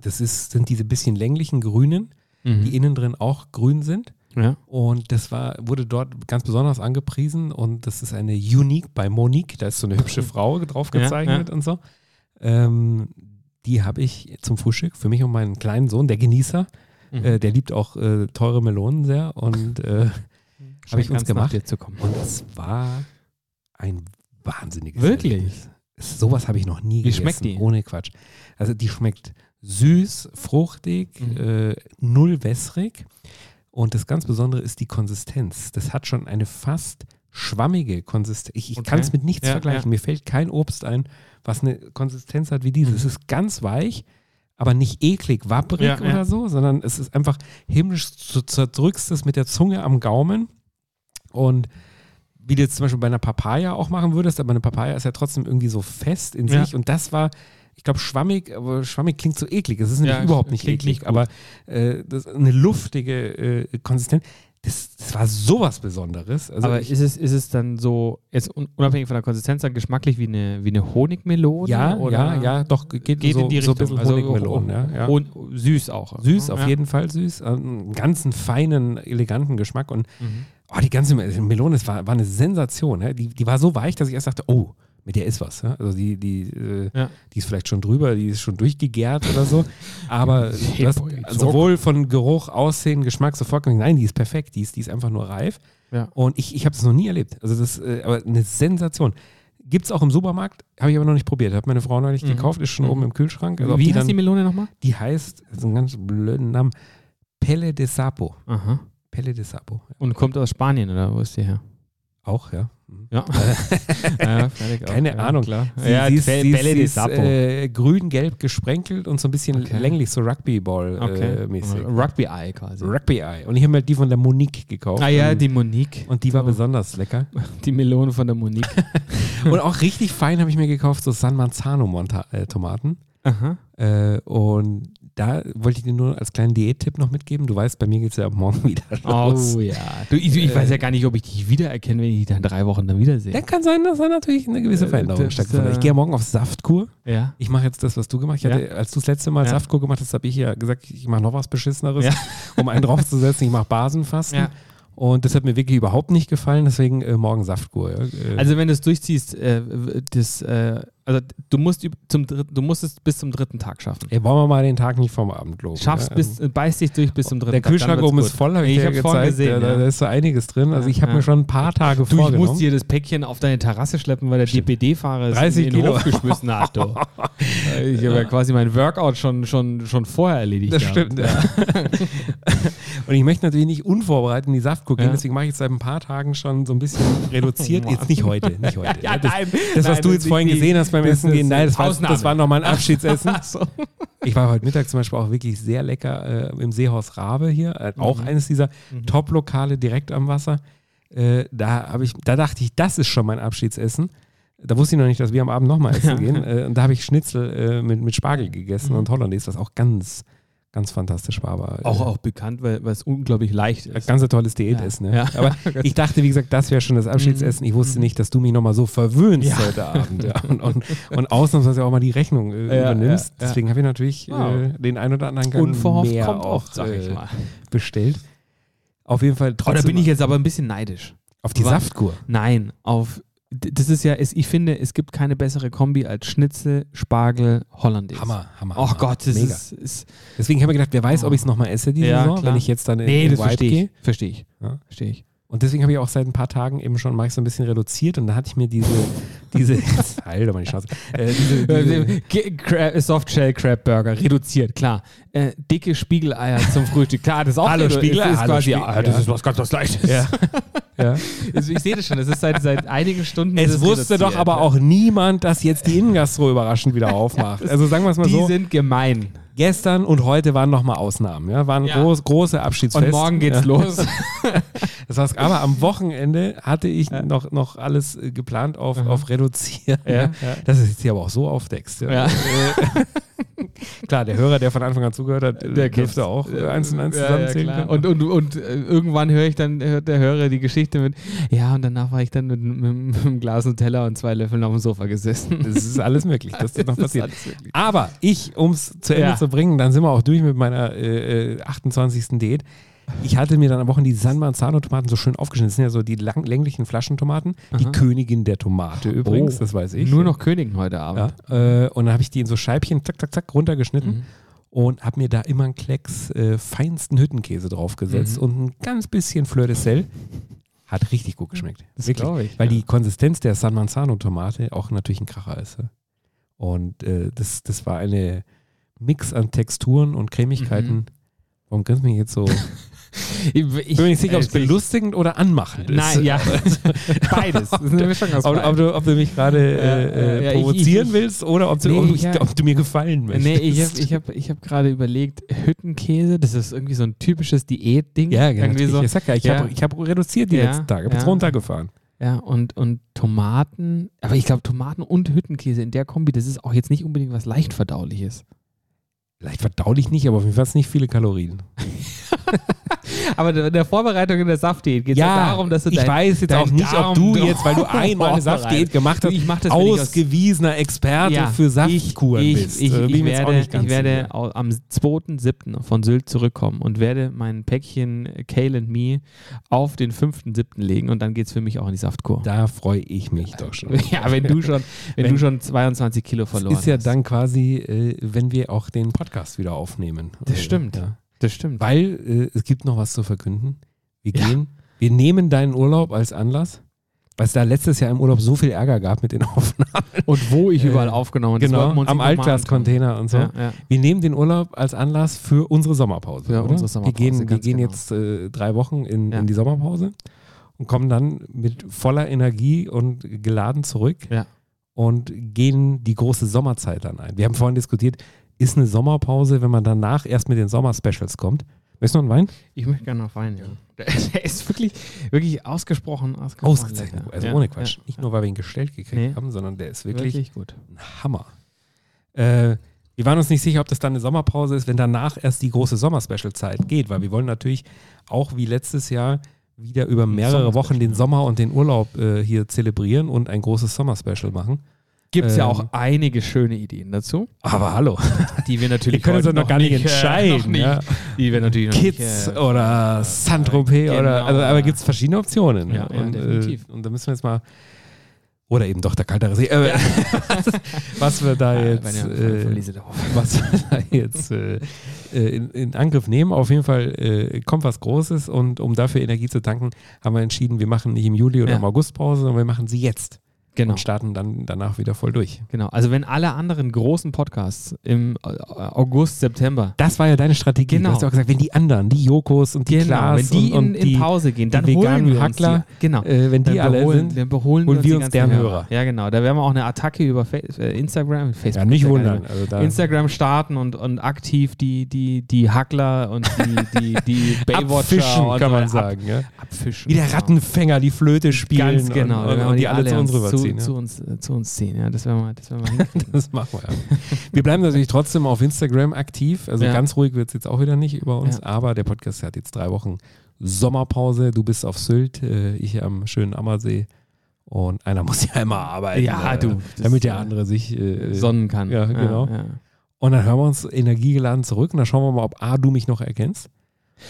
Das ist, sind diese bisschen länglichen grünen, Mhm. die innen drin auch grün sind. ja. Und das war, wurde dort ganz besonders angepriesen und das ist eine Unique bei Monique. Da ist so eine hübsche Frau drauf Ja, gezeichnet und so. Ähm, die habe ich zum Frühstück für mich und meinen kleinen Sohn, der Genießer. Mhm. Äh, der liebt auch äh, teure Melonen sehr und äh, habe ich uns gemacht. Dir zu kommen. Und es war ein wahnsinniges Wirklich? Erlebnis. Sowas habe ich noch nie Wie gegessen. schmeckt die? Ohne Quatsch. Also die schmeckt süß, fruchtig, Mhm. äh, null wässrig. Und das ganz Besondere ist die Konsistenz. Das hat schon eine fast schwammige Konsistenz. Ich, ich Okay. kann es mit nichts Ja, vergleichen. ja. Mir fällt kein Obst ein, was eine Konsistenz hat wie diese. Mhm. Es ist ganz weich, aber nicht eklig, wapprig ja. oder so, sondern es ist einfach himmlisch, du zerdrückst es mit der Zunge am Gaumen und wie du jetzt zum Beispiel bei einer Papaya auch machen würdest, aber eine Papaya ist ja trotzdem irgendwie so fest in Ja. sich und das war, ich glaube, schwammig, aber schwammig klingt so eklig. Es ist nämlich Ja, überhaupt nicht eklig, nicht aber äh, eine luftige äh, Konsistenz. Das, das war sowas Besonderes. Also Aber ich, ist es, ist es dann so, jetzt un- unabhängig von der Konsistenz, dann geschmacklich wie eine, wie eine Honigmelone? ja, oder ja, ja, doch, geht, Geht so, in die so Richtung. ein bisschen Honigmelon. ho- ja, ja. Hon- süß auch. Süß, auf jeden Fall süß. Einen ganzen feinen, eleganten Geschmack und Mhm. Oh, die ganze Melone, das war, war eine Sensation. Ja? Die, die war so weich, dass ich erst dachte, oh, mit der ist was. Ja? Also die, die, äh, Ja. die ist vielleicht schon drüber, die ist schon durchgegärt oder so. Aber Hey, das, boy, sowohl von Geruch, Aussehen, Geschmack sofort, gesagt, nein, die ist perfekt, die ist, die ist einfach nur reif. Ja. Und ich, ich habe das noch nie erlebt. Also das äh, aber eine Sensation. Gibt es auch im Supermarkt, habe ich aber noch nicht probiert. Hat meine Frau neulich Mhm. gekauft, ist schon Mhm. oben im Kühlschrank. Also Wie die, heißt dann, die Melone nochmal? die heißt, das ist ein ganz blöden Namen, Pelle de Sapo. Aha. Pelle de Sapo. Und kommt aus Spanien oder wo ist die her? Auch, ja. Mhm. Ja. ja. Keine ja, Ahnung. Klar. Sie, ja, sie ist, Be- sie ist, äh, grün-gelb gesprenkelt und so ein bisschen Okay. länglich, so okay. Rugby-Ball-mäßig. Rugby-Eye quasi. Rugby-Eye. Und ich habe mir die von der Monique gekauft. ah ja, und, die Monique. und die war So. besonders lecker. Die Melone von der Monique. und auch richtig fein habe ich mir gekauft, so San Manzano-Tomaten. Aha. Äh, und da wollte ich dir nur als kleinen Diättipp noch mitgeben. Du weißt, bei mir geht es ja ab morgen wieder los. Oh ja. Du, ich, ich Äh, weiß ja gar nicht, ob ich dich wiedererkenne, wenn ich dich dann drei Wochen dann wiedersehe. Ja, kann sein, dass da natürlich eine gewisse Äh, Veränderung das, stattfindet. äh, Ich gehe ja morgen auf Saftkur. Ja. Ich mache jetzt das, was du gemacht hast. Hatte, Als du das letzte Mal Ja. Saftkur gemacht hast, habe ich ja gesagt, ich mache noch was Beschisseneres, Ja. um einen draufzusetzen. Ich mache Basenfasten. Ja. Und das hat mir wirklich überhaupt nicht gefallen, deswegen äh, morgen Saftkur. Ja. Äh, Also wenn du es durchziehst, äh, das, äh, also du musst zum dritten, du musst es bis zum dritten Tag schaffen. ey, wollen wir mal den Tag nicht vom Abend loben. Schaffst ja. bis, äh, beißt dich durch bis zum dritten Der Tag. Kühlschrank dann wird's oben ist voll, habe ich, Ich dir habe gezeigt. gesehen. ja, da, ja. ist so einiges drin. Also ich habe Ja. mir schon ein paar Tage Du, vorgenommen. musste dir das Päckchen auf deine Terrasse schleppen, weil der DPD-Fahrer es 30 in den Kilo. Hof geschmissen hat. Du. Ich habe ja quasi mein Workout schon, schon, schon vorher erledigt. Das gehabt. stimmt, ja. Und ich möchte natürlich nicht unvorbereitet in die Saftkur gehen, Ja. deswegen mache ich jetzt seit ein paar Tagen schon so ein bisschen reduziert. Jetzt nicht heute, nicht heute. Ja, das, nein, das, was du jetzt vorhin gesehen hast beim das Essen gehen, nein, das war, das war nochmal ein Abschiedsessen. So. Ich war heute Mittag zum Beispiel auch wirklich sehr lecker äh, im Seehaus Rabe hier, äh, auch Mhm. eines dieser Mhm. Top-Lokale direkt am Wasser. Äh, da, hab ich, da dachte ich, das ist schon mein Abschiedsessen. Da wusste ich noch nicht, dass wir am Abend nochmal essen gehen. Äh, und da habe ich Schnitzel äh, mit, mit Spargel gegessen Mhm. und Hollandaise, was auch ganz, ganz fantastisch war. Aber, Auch, äh, auch bekannt, weil, es unglaublich leicht ist. Ganz ein tolles Diätessen. Ja. Ne? Ja. Aber ich dachte, wie gesagt, das wäre schon das Abschiedsessen. Ich wusste Mhm. nicht, dass du mich nochmal so verwöhnst Ja. heute Abend. Und, und, und ausnahmsweise auch mal die Rechnung äh, übernimmst. Deswegen habe ich natürlich Wow. äh, den ein oder anderen Gang Unverhofft mehr kommt auch sag ich äh, mal. bestellt. Auf jeden Fall Oh, trotzdem da bin ich jetzt aber ein bisschen neidisch. auf die Aber- Saftkur. Nein, auf Das ist ja, es, ich finde, es gibt keine bessere Kombi als Schnitzel, Spargel, Hollandaise. Hammer, Hammer. Oh Hammer. Gott, das Mega. ist, ist. Deswegen habe ich gedacht, wer weiß, ob ich es nochmal esse diese Ja, Saison, klar. wenn ich jetzt dann in Nee, in das Vibe verstehe gehe. ich. Verstehe ich. Ja. Verstehe ich. Und deswegen habe ich auch seit ein paar Tagen eben schon, mache ich so ein bisschen reduziert und da hatte ich mir diese, diese, halt doch mal die Schnauze, äh, diese, Ge- Cra- Softshell Crab Burger, reduziert, klar. Äh, dicke Spiegeleier zum Frühstück, klar, das ist auch Hallo, Spiegeleier, ist, ist quasi, Spiegel- ah, das ja. ist was ganz was Leichtes. ja, ja. Also ich sehe das schon, es ist seit, seit einigen Stunden. Es wusste doch aber ja. auch niemand, dass jetzt die Innengastro überraschend wieder aufmacht. Also sagen wir es mal Die so, sind gemein. Gestern und heute waren nochmal Ausnahmen, ja, waren Ja. groß, große Abschiedsfest. Und morgen geht's ja. los. Das heißt, aber am Wochenende hatte ich noch, noch alles äh, geplant auf, auf reduzieren. Ja, Ja, ja. Das ist jetzt hier aber auch so aufdeckst. Ja. Ja. Äh, Klar, der Hörer, der von Anfang an zugehört hat, der Der dürfte auch äh, eins und eins Ja, ja, zusammenzählen klar. können. Und, und, und äh, irgendwann höre ich dann, hört der Hörer die Geschichte mit, ja, und danach war ich dann mit, mit, mit einem Glas Nutella und zwei Löffeln auf dem Sofa gesessen. Das ist alles möglich, dass das noch Das passiert. Aber ich, um es zu Ende Ja. zu bringen, dann sind wir auch durch mit meiner äh, äh, 28. Diät. Ich hatte mir dann am Wochenende die San Marzano-Tomaten so schön aufgeschnitten. Das sind ja so die lang, länglichen Flaschentomaten. Die Aha. Königin der Tomate übrigens, Oh. das weiß ich. Nur noch Königen heute Abend. Ja, äh, und dann habe ich die in so Scheibchen, zack, zack, zack, runtergeschnitten Mhm. und habe mir da immer einen Klecks äh, feinsten Hüttenkäse draufgesetzt Mhm. und ein ganz bisschen Fleur de Sel. Hat richtig gut geschmeckt. Das Wirklich. ich, Weil ja. die Konsistenz der San Manzano-Tomate auch natürlich ein Kracher ist. Und äh, das, das war eine Mix an Texturen und Cremigkeiten. Mhm. Warum grinst du mich jetzt so? Ich, Ich bin mir nicht sicher, ob es äh, belustigend oder anmachend ist. Nein, ja. Beides. Das ist eine Mischung aus Ob, ob, du, ob du mich gerade äh, äh, äh, ja, ich- provozieren ich- willst oder ob du, Nee, ob, ich, ja. ob du mir gefallen möchtest. Nee, ich habe ich hab, ich hab gerade überlegt, Hüttenkäse, das ist irgendwie so ein typisches Diätding. Ja, genau. Irgendwie so. ich sag ja, ich Ja. habe hab reduziert die Ja, letzten Tage, habe ja. jetzt runtergefahren. Ja, und, und Tomaten, aber ich glaube, Tomaten und Hüttenkäse in der Kombi, das ist auch jetzt nicht unbedingt was leicht verdauliches. Vielleicht verdaulich nicht, aber auf jeden Fall nicht viele Kalorien. Aber in der Vorbereitung in der Saftdiät geht es ja, darum, dass du ich weiß jetzt auch nicht, ob du jetzt, weil du einmal eine. Saftdiät gemacht hast, Ich mach das, ich ausgewiesener Experte Ja, für Saftkuren ich, bist. Ich, Äh, ich, ich, auch werde, ich werde sicher. am 2.7. von Sylt zurückkommen und werde mein Päckchen Kale and Me auf den 5.7. legen und dann geht es für mich auch in die Saftkur. Da freue ich mich doch schon. ja, wenn du schon, wenn, Wenn- du schon 22 Kilo verloren ist ja hast. dann quasi, äh, wenn wir auch den Podcast wieder aufnehmen. Das stimmt. Ja. Das stimmt. Weil äh, es gibt noch was zu verkünden. Wir Ja. gehen, wir nehmen deinen Urlaub als Anlass, weil es da letztes Jahr im Urlaub so viel Ärger gab mit den Aufnahmen. Und wo ich Äh, überall aufgenommen habe. Das genau, am nochmal Altglas-Container und so. Ja, ja. Wir nehmen den Urlaub als Anlass für unsere Sommerpause. Oder? unsere Sommerpause, wir gehen, wir gehen genau. jetzt äh, drei Wochen in, Ja. in die Sommerpause und kommen dann mit voller Energie und geladen zurück Ja. und gehen die große Sommerzeit dann ein. Wir haben vorhin diskutiert, ist eine Sommerpause, wenn man danach erst mit den Sommerspecials kommt. Möchtest du noch einen Wein? Ich möchte gerne noch Wein, ja. Der, der ist wirklich, wirklich ausgesprochen, ausgesprochen Ausgezeichnet. lecker. Also Ja, ohne Quatsch. ja. Nicht nur, weil wir ihn gestellt gekriegt Nee. haben, sondern der ist wirklich, Wirklich gut. ein Hammer. Äh, wir waren uns nicht sicher, ob das dann eine Sommerpause ist, wenn danach erst die große Sommerspecial-Zeit geht, weil wir wollen natürlich auch wie letztes Jahr wieder über mehrere Wochen den Sommer und den Urlaub äh, hier zelebrieren und ein großes Sommerspecial machen. Gibt es ja Ähm, auch einige schöne Ideen dazu, Aber hallo, die wir natürlich wir können uns doch noch gar nicht äh, entscheiden. noch nicht, ja. Die wir natürlich noch Kids nicht, äh, oder Saint-Tropez genau. oder, also, aber gibt es verschiedene Optionen. Ja, ja, und, definitiv. Äh, und da müssen wir jetzt mal, oder eben doch der kaltere See, äh, was wir da äh, jetzt, äh, was wir da jetzt äh, äh, in, in Angriff nehmen. Auf jeden Fall äh, kommt was Großes und um dafür Energie zu tanken, haben wir entschieden, wir machen nicht im Juli oder Ja. im August Pause, sondern wir machen sie jetzt Genau. und starten dann danach wieder voll durch. Genau, also wenn alle anderen großen Podcasts im äh, August, September, Das war ja deine Strategie. Genau. Du hast ja auch gesagt, wenn die anderen, die Jokos und die genau, Klaas wenn die und, in, und die, in Pause gehen, dann die holen wir uns Hackler, die, genau. äh, wenn die Dann alle beholen, sind, dann holen uns wir uns deren Hörer. Ja, genau. Da werden wir auch eine Attacke über Fa äh, Instagram, Facebook. ja, nicht wundern. Also Instagram starten und, und aktiv die, die, die Hackler und die, die, die Baywatcher abfischen, und kann man ab- sagen. Ja? abfischen. Wie der genau. Rattenfänger die Flöte spielen Ganz genau. und, und, und wir die alle zu uns zu, rüberziehen. zu, ja. uns, äh, zu uns ziehen. Ja, das werden wir, das werden wir. Das machen wir ja. Wir bleiben natürlich trotzdem auf Instagram aktiv. Also Ja. ganz ruhig wird es jetzt auch wieder nicht über uns. Ja. Aber der Podcast hat jetzt drei Wochen Sommerpause. Du bist auf Sylt, äh, ich am schönen Ammersee. Und einer muss ja immer arbeiten. Ja, äh, du, Damit der andere sich äh, sonnen kann. Ja, genau. Und dann hören wir uns energiegeladen zurück und dann schauen wir mal, ob A, du mich noch erkennst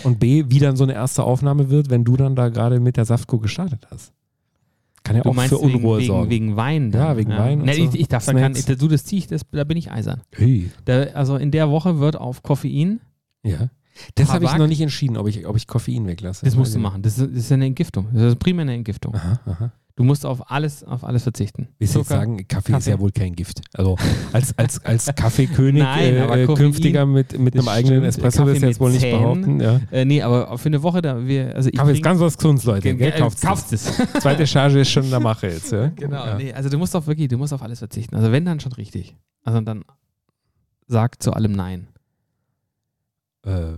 und B, wie dann so eine erste Aufnahme wird, wenn du dann da gerade mit der Saftkur gestartet hast. Kann ja Du auch meinst für Unruhe wegen, sorgen. wegen, wegen Wein? dann? Ja, wegen Wein und Nee, so. ich, ich darf da kein, Snacks. du, das zieh ich, das, da bin ich eisern. Hey. Da, also in der Woche wird auf Koffein, Ja. Das habe ich noch nicht entschieden, ob ich, ob ich Koffein weglasse. das musst du ich machen. Das ist, das ist eine Entgiftung. Das ist primär eine Entgiftung. Aha, aha. Du musst auf alles, auf alles verzichten. Willst du sagen, Kaffee, ist Kaffee. ja wohl kein Gift. Also als, als, als Kaffeekönig Nein, äh, äh, Koffein- künftiger mit, mit einem eigenen. Espresso willst du jetzt wohl nicht behaupten. Ja. Äh, nee, aber für eine Woche, da wir, also ich Kaffee ist ganz was Gesundes, Leute. Gell? Äh, kauft es. Zweite Charge ist schon in der Mache jetzt. Ja? Genau, Ja. nee, also du musst auf wirklich, du musst auf alles verzichten. Also wenn dann schon richtig. Also dann sag zu allem Nein. Äh,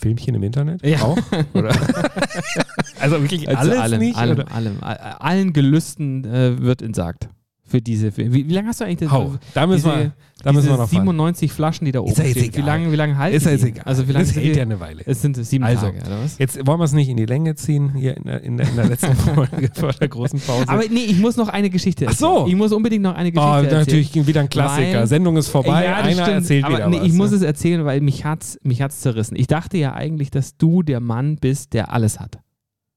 Filmchen im Internet? Ja. Auch? Oder? also wirklich Also alles allem, nicht? allem, oder? allem, all- allen Gelüsten äh, wird entsagt. Für diese, für, wie, wie lange hast du eigentlich das? Hau, da müssen diese, wir, da müssen wir noch fahren. 97 Flaschen, die da oben Ist stehen. Wie lange, wie lange halten Ist ja jetzt egal. Also wie lange das hält ja eine Weile. Es sind sieben Also, Tage, oder was? Jetzt wollen wir es nicht in die Länge ziehen, hier in der, in der, in der letzten Folge vor der großen Pause. Aber nee, ich muss noch eine Geschichte Ach erzählen. so. Ich muss unbedingt noch eine Geschichte oh, erzählen. natürlich wieder ein Klassiker. Weil- Sendung ist vorbei, Ja, einer stimmt. erzählt Aber wieder nee, was. Ich muss ne? es erzählen, weil mich hat's, mich hat's zerrissen. Ich dachte ja eigentlich, dass du der Mann bist, der alles hat.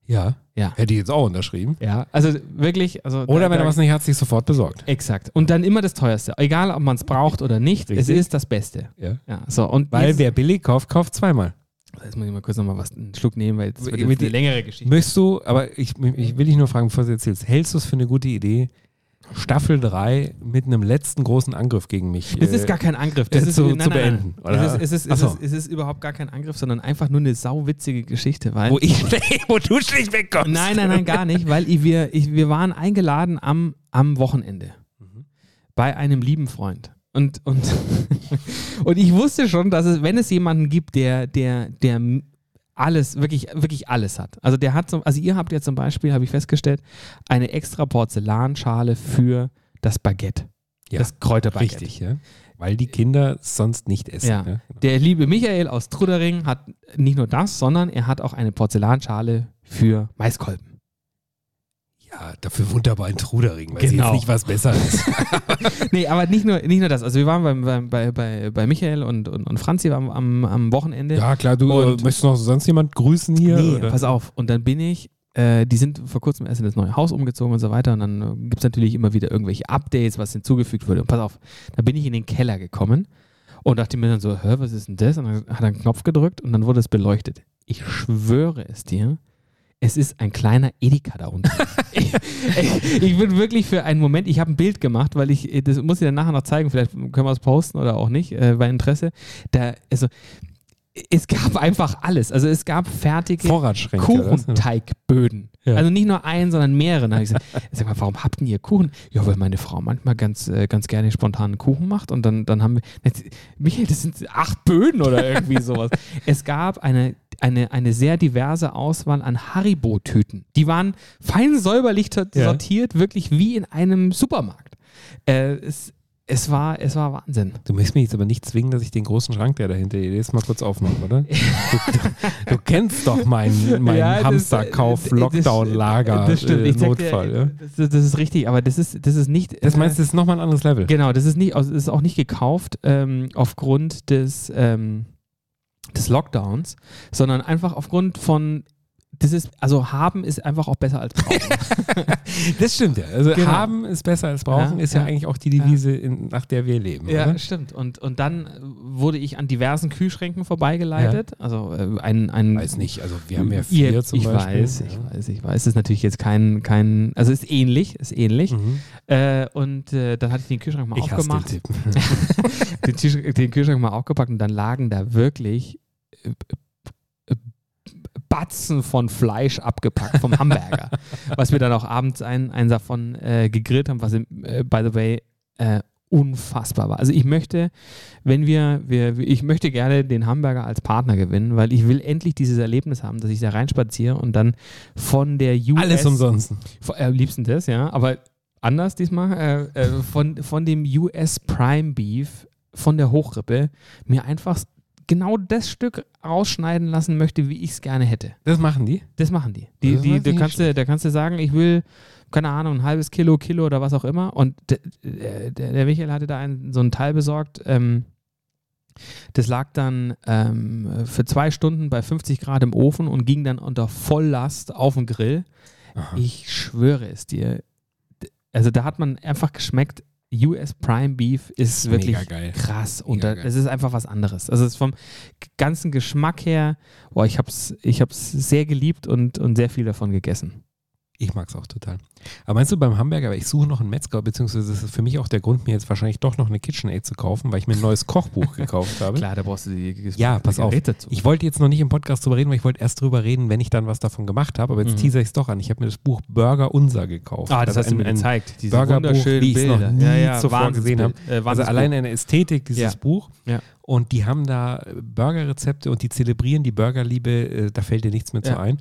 Ja. Ja. Hätte ich jetzt auch unterschrieben. Ja. Also wirklich, also Oder da- wenn er was nicht hat, sich sofort besorgt. Exakt. Und dann immer das teuerste. Egal, ob man es braucht oder nicht, es Richtig. ist das Beste. Ja. Ja, so. Und Weil jetzt, wer billig kauft, kauft zweimal. jetzt muss ich mal kurz nochmal was, einen Schluck nehmen, weil jetzt wird Mit jetzt eine längere Geschichte. Möchtest du, aber ich, ich will dich nur fragen, bevor du erzählst, hältst du es für eine gute Idee, Staffel 3 mit einem letzten großen Angriff gegen mich Das äh, ist gar kein Angriff. Das äh, ist zu- nein, zu nein, nein. beenden, oder? Es ist, es, ist, es, ist, es ist überhaupt gar kein Angriff, sondern einfach nur eine sauwitzige Geschichte. Weil wo, ich, wo du schlecht wegkommst. Nein, nein, nein, gar nicht, weil ich, wir, ich, wir waren eingeladen am, am Wochenende Mhm. bei einem lieben Freund. Und, und, und ich wusste schon, dass es, wenn es jemanden gibt, der, der, der alles, wirklich, wirklich alles hat. Also der hat, so, also ihr habt ja zum Beispiel, habe ich festgestellt, eine extra Porzellanschale für das Baguette. Ja, das Kräuterbaguette. Richtig, ja. Weil die Kinder sonst nicht essen. Ja. Ja. genau. Der liebe Michael aus Trudering hat nicht nur das, sondern er hat auch eine Porzellanschale für Maiskolben. Ja, dafür wunderbar ein Trudering, weil Genau. jetzt nicht was besser ist. Nee, aber nicht nur, nicht nur das. Also wir waren beim, bei, bei, bei Michael und, und, und Franzi am, am, am Wochenende. ja, klar, du Und- möchtest noch sonst jemand grüßen hier? nee, oder? pass auf. Und dann bin ich, äh, die sind vor kurzem erst in das neue Haus umgezogen und so weiter. Und dann äh, gibt es natürlich immer wieder irgendwelche Updates, was hinzugefügt wurde. Und pass auf, dann bin ich in den Keller gekommen und dachte mir dann so, hä, was ist denn das? Und dann hat er einen Knopf gedrückt und dann wurde es beleuchtet. Ich schwöre es dir, es ist ein kleiner Edeka da unten. ich, ich, ich bin wirklich für einen Moment, ich habe ein Bild gemacht, weil ich, das muss ich dann nachher noch zeigen, vielleicht können wir es posten oder auch nicht, äh, bei Interesse. Da, also, es gab einfach alles. Also es gab fertige? Kuchenteigböden. Ja. Also nicht nur einen, sondern mehrere. Da habe ich gesagt, sag mal, warum habt ihr Kuchen? Ja, weil meine Frau manchmal ganz, äh, ganz gerne spontanen Kuchen macht und dann, dann haben wir, jetzt, Michael, das sind acht Böden oder irgendwie sowas. Es gab eine, eine, eine sehr diverse Auswahl an Haribo-Tüten. Die waren fein säuberlich t- Ja. sortiert, wirklich wie in einem Supermarkt. Äh, es, es, war, es war Wahnsinn. Du möchtest mich jetzt aber nicht zwingen, dass ich den großen Schrank, der dahinter ist, mal kurz aufmache, oder? Du, du, kennst doch meinen mein Ja, das- Hamsterkauf, das- Lockdown-Lager, Das stimmt. äh, Notfall. dir, ja? das, das ist richtig, aber das ist, das ist nicht. Das äh, meinst du, das ist nochmal ein anderes Level? Genau, das ist, nicht, aus- ist auch nicht gekauft ähm, aufgrund des, ähm, des Lockdowns, sondern einfach aufgrund von. Das ist, also haben ist einfach auch besser als brauchen. Das stimmt ja. Also Genau. haben ist besser als brauchen, Ja, ist ja, ja. eigentlich auch die Devise, in, nach der wir leben. ja, oder? stimmt. Und, und dann wurde ich an diversen Kühlschränken vorbeigeleitet. Also äh, ein, ein Weiß nicht, also wir haben ja vier Ihr- zum ich Beispiel. weiß, ja. ich weiß, ich weiß. Das ist natürlich jetzt kein, kein also ist ähnlich, ist ähnlich. Mhm. Äh, und äh, dann hatte ich den Kühlschrank mal Ich hasse den aufgemacht. Tipp. den, Kühlschrank, den Kühlschrank mal aufgepackt und dann lagen da wirklich äh, äh, Batzen von Fleisch abgepackt vom Hamburger. was wir dann auch abends ein, eins davon äh, gegrillt haben, was, äh, by the way, äh, unfassbar war. Also ich möchte, wenn wir, wir, ich möchte gerne den Hamburger als Partner gewinnen, weil ich will endlich dieses Erlebnis haben, dass ich da reinspaziere und dann von der US... Alles umsonst. Von- Äh, am liebsten das, ja. Aber anders diesmal. Äh, äh, von, von dem US Prime Beef, von der Hochrippe, mir einfach genau das Stück rausschneiden lassen möchte, wie ich es gerne hätte. Das machen die? Das machen die. die, Das die weiß da, kannst du, da kannst du sagen, ich will, keine Ahnung, ein halbes Kilo, Kilo oder was auch immer. Und der, der, Michael hatte da ein, so ein Teil besorgt. Ähm, das lag dann ähm, für zwei Stunden bei 50 Grad im Ofen und ging dann unter Volllast auf den Grill. Ich schwöre es dir. Also da hat man einfach geschmeckt, US Prime Beef ist, Ist wirklich krass und es ist einfach was anderes. Also es ist vom ganzen Geschmack her, boah, ich habe es ich hab's sehr geliebt und, und sehr viel davon gegessen. Ich mag es auch total. Aber meinst du beim Hamburger, weil ich suche noch einen Metzger, beziehungsweise das ist für mich auch der Grund, mir jetzt wahrscheinlich doch noch eine KitchenAid zu kaufen, weil ich mir ein neues Kochbuch gekauft habe. Klar, da brauchst du die Ja, pass auf. Dazu. Ich wollte jetzt noch nicht im Podcast drüber reden, weil ich wollte erst drüber reden, wenn ich dann was davon gemacht habe. Aber jetzt Mhm. teaser ich es doch an. Ich habe mir das Buch Burger Unser gekauft. ah, das Also hast du ein- mir ein gezeigt. Diese Burgerbuch, wie ich es noch nie ja, ja, zuvor gesehen habe. Äh, Also allein eine Ästhetik dieses Ja. Buch. Ja. Und die haben da Burgerrezepte und die zelebrieren die Burgerliebe, äh, da fällt dir nichts mehr zu ein.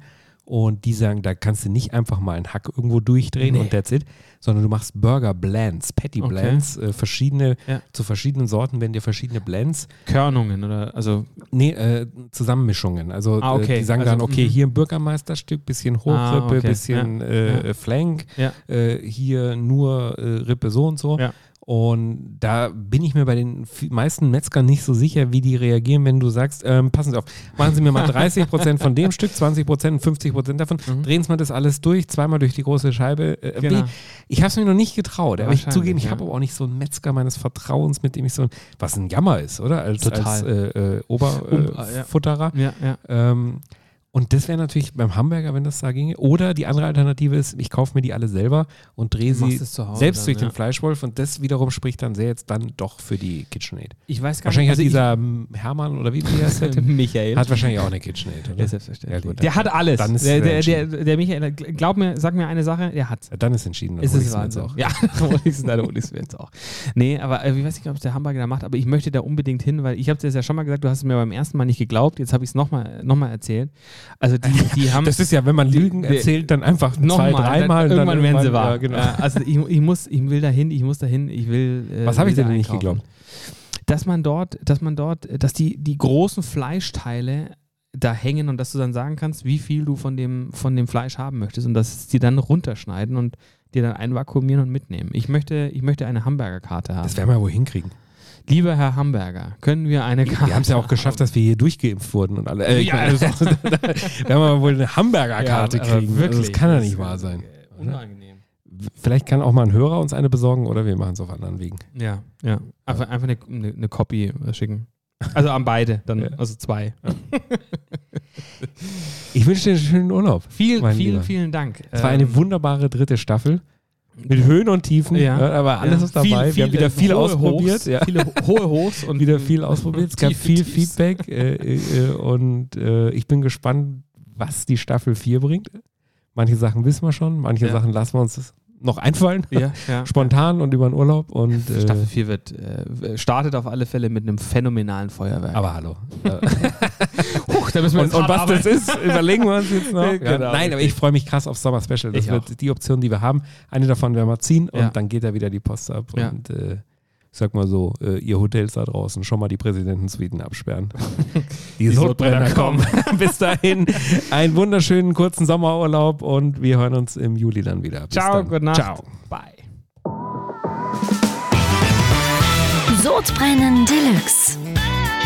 Und die sagen, da kannst du nicht einfach mal einen Hack irgendwo durchdrehen Nee. und that's it, sondern du machst Burger Blends, Patty Okay. Blends, äh, verschiedene, Ja. zu verschiedenen Sorten werden dir verschiedene Blends, Körnungen oder also nee, äh, Zusammenmischungen. Also Ah, okay. äh, die sagen Also, dann, okay, mhm. hier ein Bürgermeisterstück, bisschen Hochrippe, Ah, okay. bisschen Ja. Äh, Ja. Flank, Ja. äh, hier nur äh, Rippe so und so. Und da bin ich mir bei den meisten Metzgern nicht so sicher, wie die reagieren, wenn du sagst, ähm, passen Sie auf, machen Sie mir mal 30% von dem Stück, 20% und 50% davon, Mhm. drehen Sie mal das alles durch, zweimal durch die große Scheibe. Äh, Genau. wie- Ich habe es mir noch nicht getraut. Aber ich zugeben, ich ja. habe aber auch nicht so einen Metzger meines Vertrauens, mit dem ich so ein, was ein Jammer ist, oder? Als, Total. als äh, äh, Um- äh. Oberfutterer. ja, ja. Ähm, und das wäre natürlich beim Hamburger, wenn das da ginge. Oder die andere Alternative ist, ich kaufe mir die alle selber und drehe sie es selbst dann, durch den ja. Fleischwolf. Und das wiederum spricht dann sehr jetzt dann doch für die KitchenAid. Ich weiß gar Wahrscheinlich nicht. hat dieser Hermann oder wie wie heißt der? Michael. Hat wahrscheinlich auch eine KitchenAid, oder? ja, selbstverständlich. Ja, gut, der dann- hat alles. dann ist der, es der, der, der Michael, glaub mir, sag mir eine Sache, der hat's. Ja, Dann ist entschieden. Dann Ist es Wahnsinn. auch. Ja, hol ich es dann mir jetzt auch. Nee, aber äh, ich weiß nicht, ob es der Hamburger da macht, aber ich möchte da unbedingt hin, weil ich habe dir das ja schon mal gesagt, du hast es mir beim ersten Mal nicht geglaubt, jetzt habe ich es nochmal noch mal erzählt. Also die, die haben Das ist ja, wenn man Lügen erzählt, dann einfach nochmal, zwei, dreimal. dann, und irgendwann werden sie wahr. Ja, genau. Ja, also ich, ich, muss, ich will dahin, ich muss dahin, ich will. Äh, Was habe ich denn da nicht einkaufen. geglaubt? Dass man dort, dass man dort, dass die, die großen Fleischteile da hängen und dass du dann sagen kannst, wie viel du von dem, von dem Fleisch haben möchtest und dass die dann runterschneiden und dir dann einvakuumieren und mitnehmen. Ich möchte, ich möchte eine Hamburger-Karte haben. Das werden wir wohl hinkriegen. Lieber Herr Hamburger, können wir eine Karte Wir haben es ja auch geschafft, dass wir hier durchgeimpft wurden und alle. Äh, Ja. das- da werden wir wohl eine Hamburger-Karte Ja, kriegen. wirklich, also das kann ja nicht wahr sein. Unangenehm. Vielleicht kann auch mal ein Hörer uns eine besorgen oder wir machen es auf anderen Wegen. Ja, ja. Einfach, einfach eine, eine, eine Copy äh, schicken. Also an beide, dann, Ja. also zwei. Ich wünsche dir einen schönen Urlaub. Vielen, Mein vielen, Lieber. vielen Dank. Es war eine Ähm, wunderbare dritte Staffel. Mit Höhen und Tiefen, Ja. ja, aber alles ja, ist dabei. wir haben wieder viel hohe ausprobiert. Hochs, ja. Viele ho- hohe Hochs und wieder viel ausprobiert. Es gab viel Tiefs. Feedback äh, äh, und äh, ich bin gespannt, was die Staffel 4 bringt. Manche Sachen wissen wir schon, manche Ja. Sachen lassen wir uns noch einfallen. Ja, ja. Spontan und über den Urlaub. Und, äh, Staffel 4 wird, äh, startet auf alle Fälle mit einem phänomenalen Feuerwerk. aber hallo. Huch, da müssen wir und, und was das arbeiten. ist, überlegen wir uns jetzt noch. Ja, genau. nein, aber ich freue mich krass aufs Sommer Special. Das Ich wird die Option, die wir haben. Eine davon werden wir ziehen und Ja. dann geht da wieder die Post ab. Ja. Und äh, ich sag mal so, äh, ihr Hotels da draußen schon mal die Präsidentensuiten absperren. die Sodbrenner kommen. Bis dahin einen wunderschönen kurzen Sommerurlaub und wir hören uns im Juli dann wieder. Bis Ciao, dann. gute Nacht. Ciao. Bye. Sodbrennen Deluxe.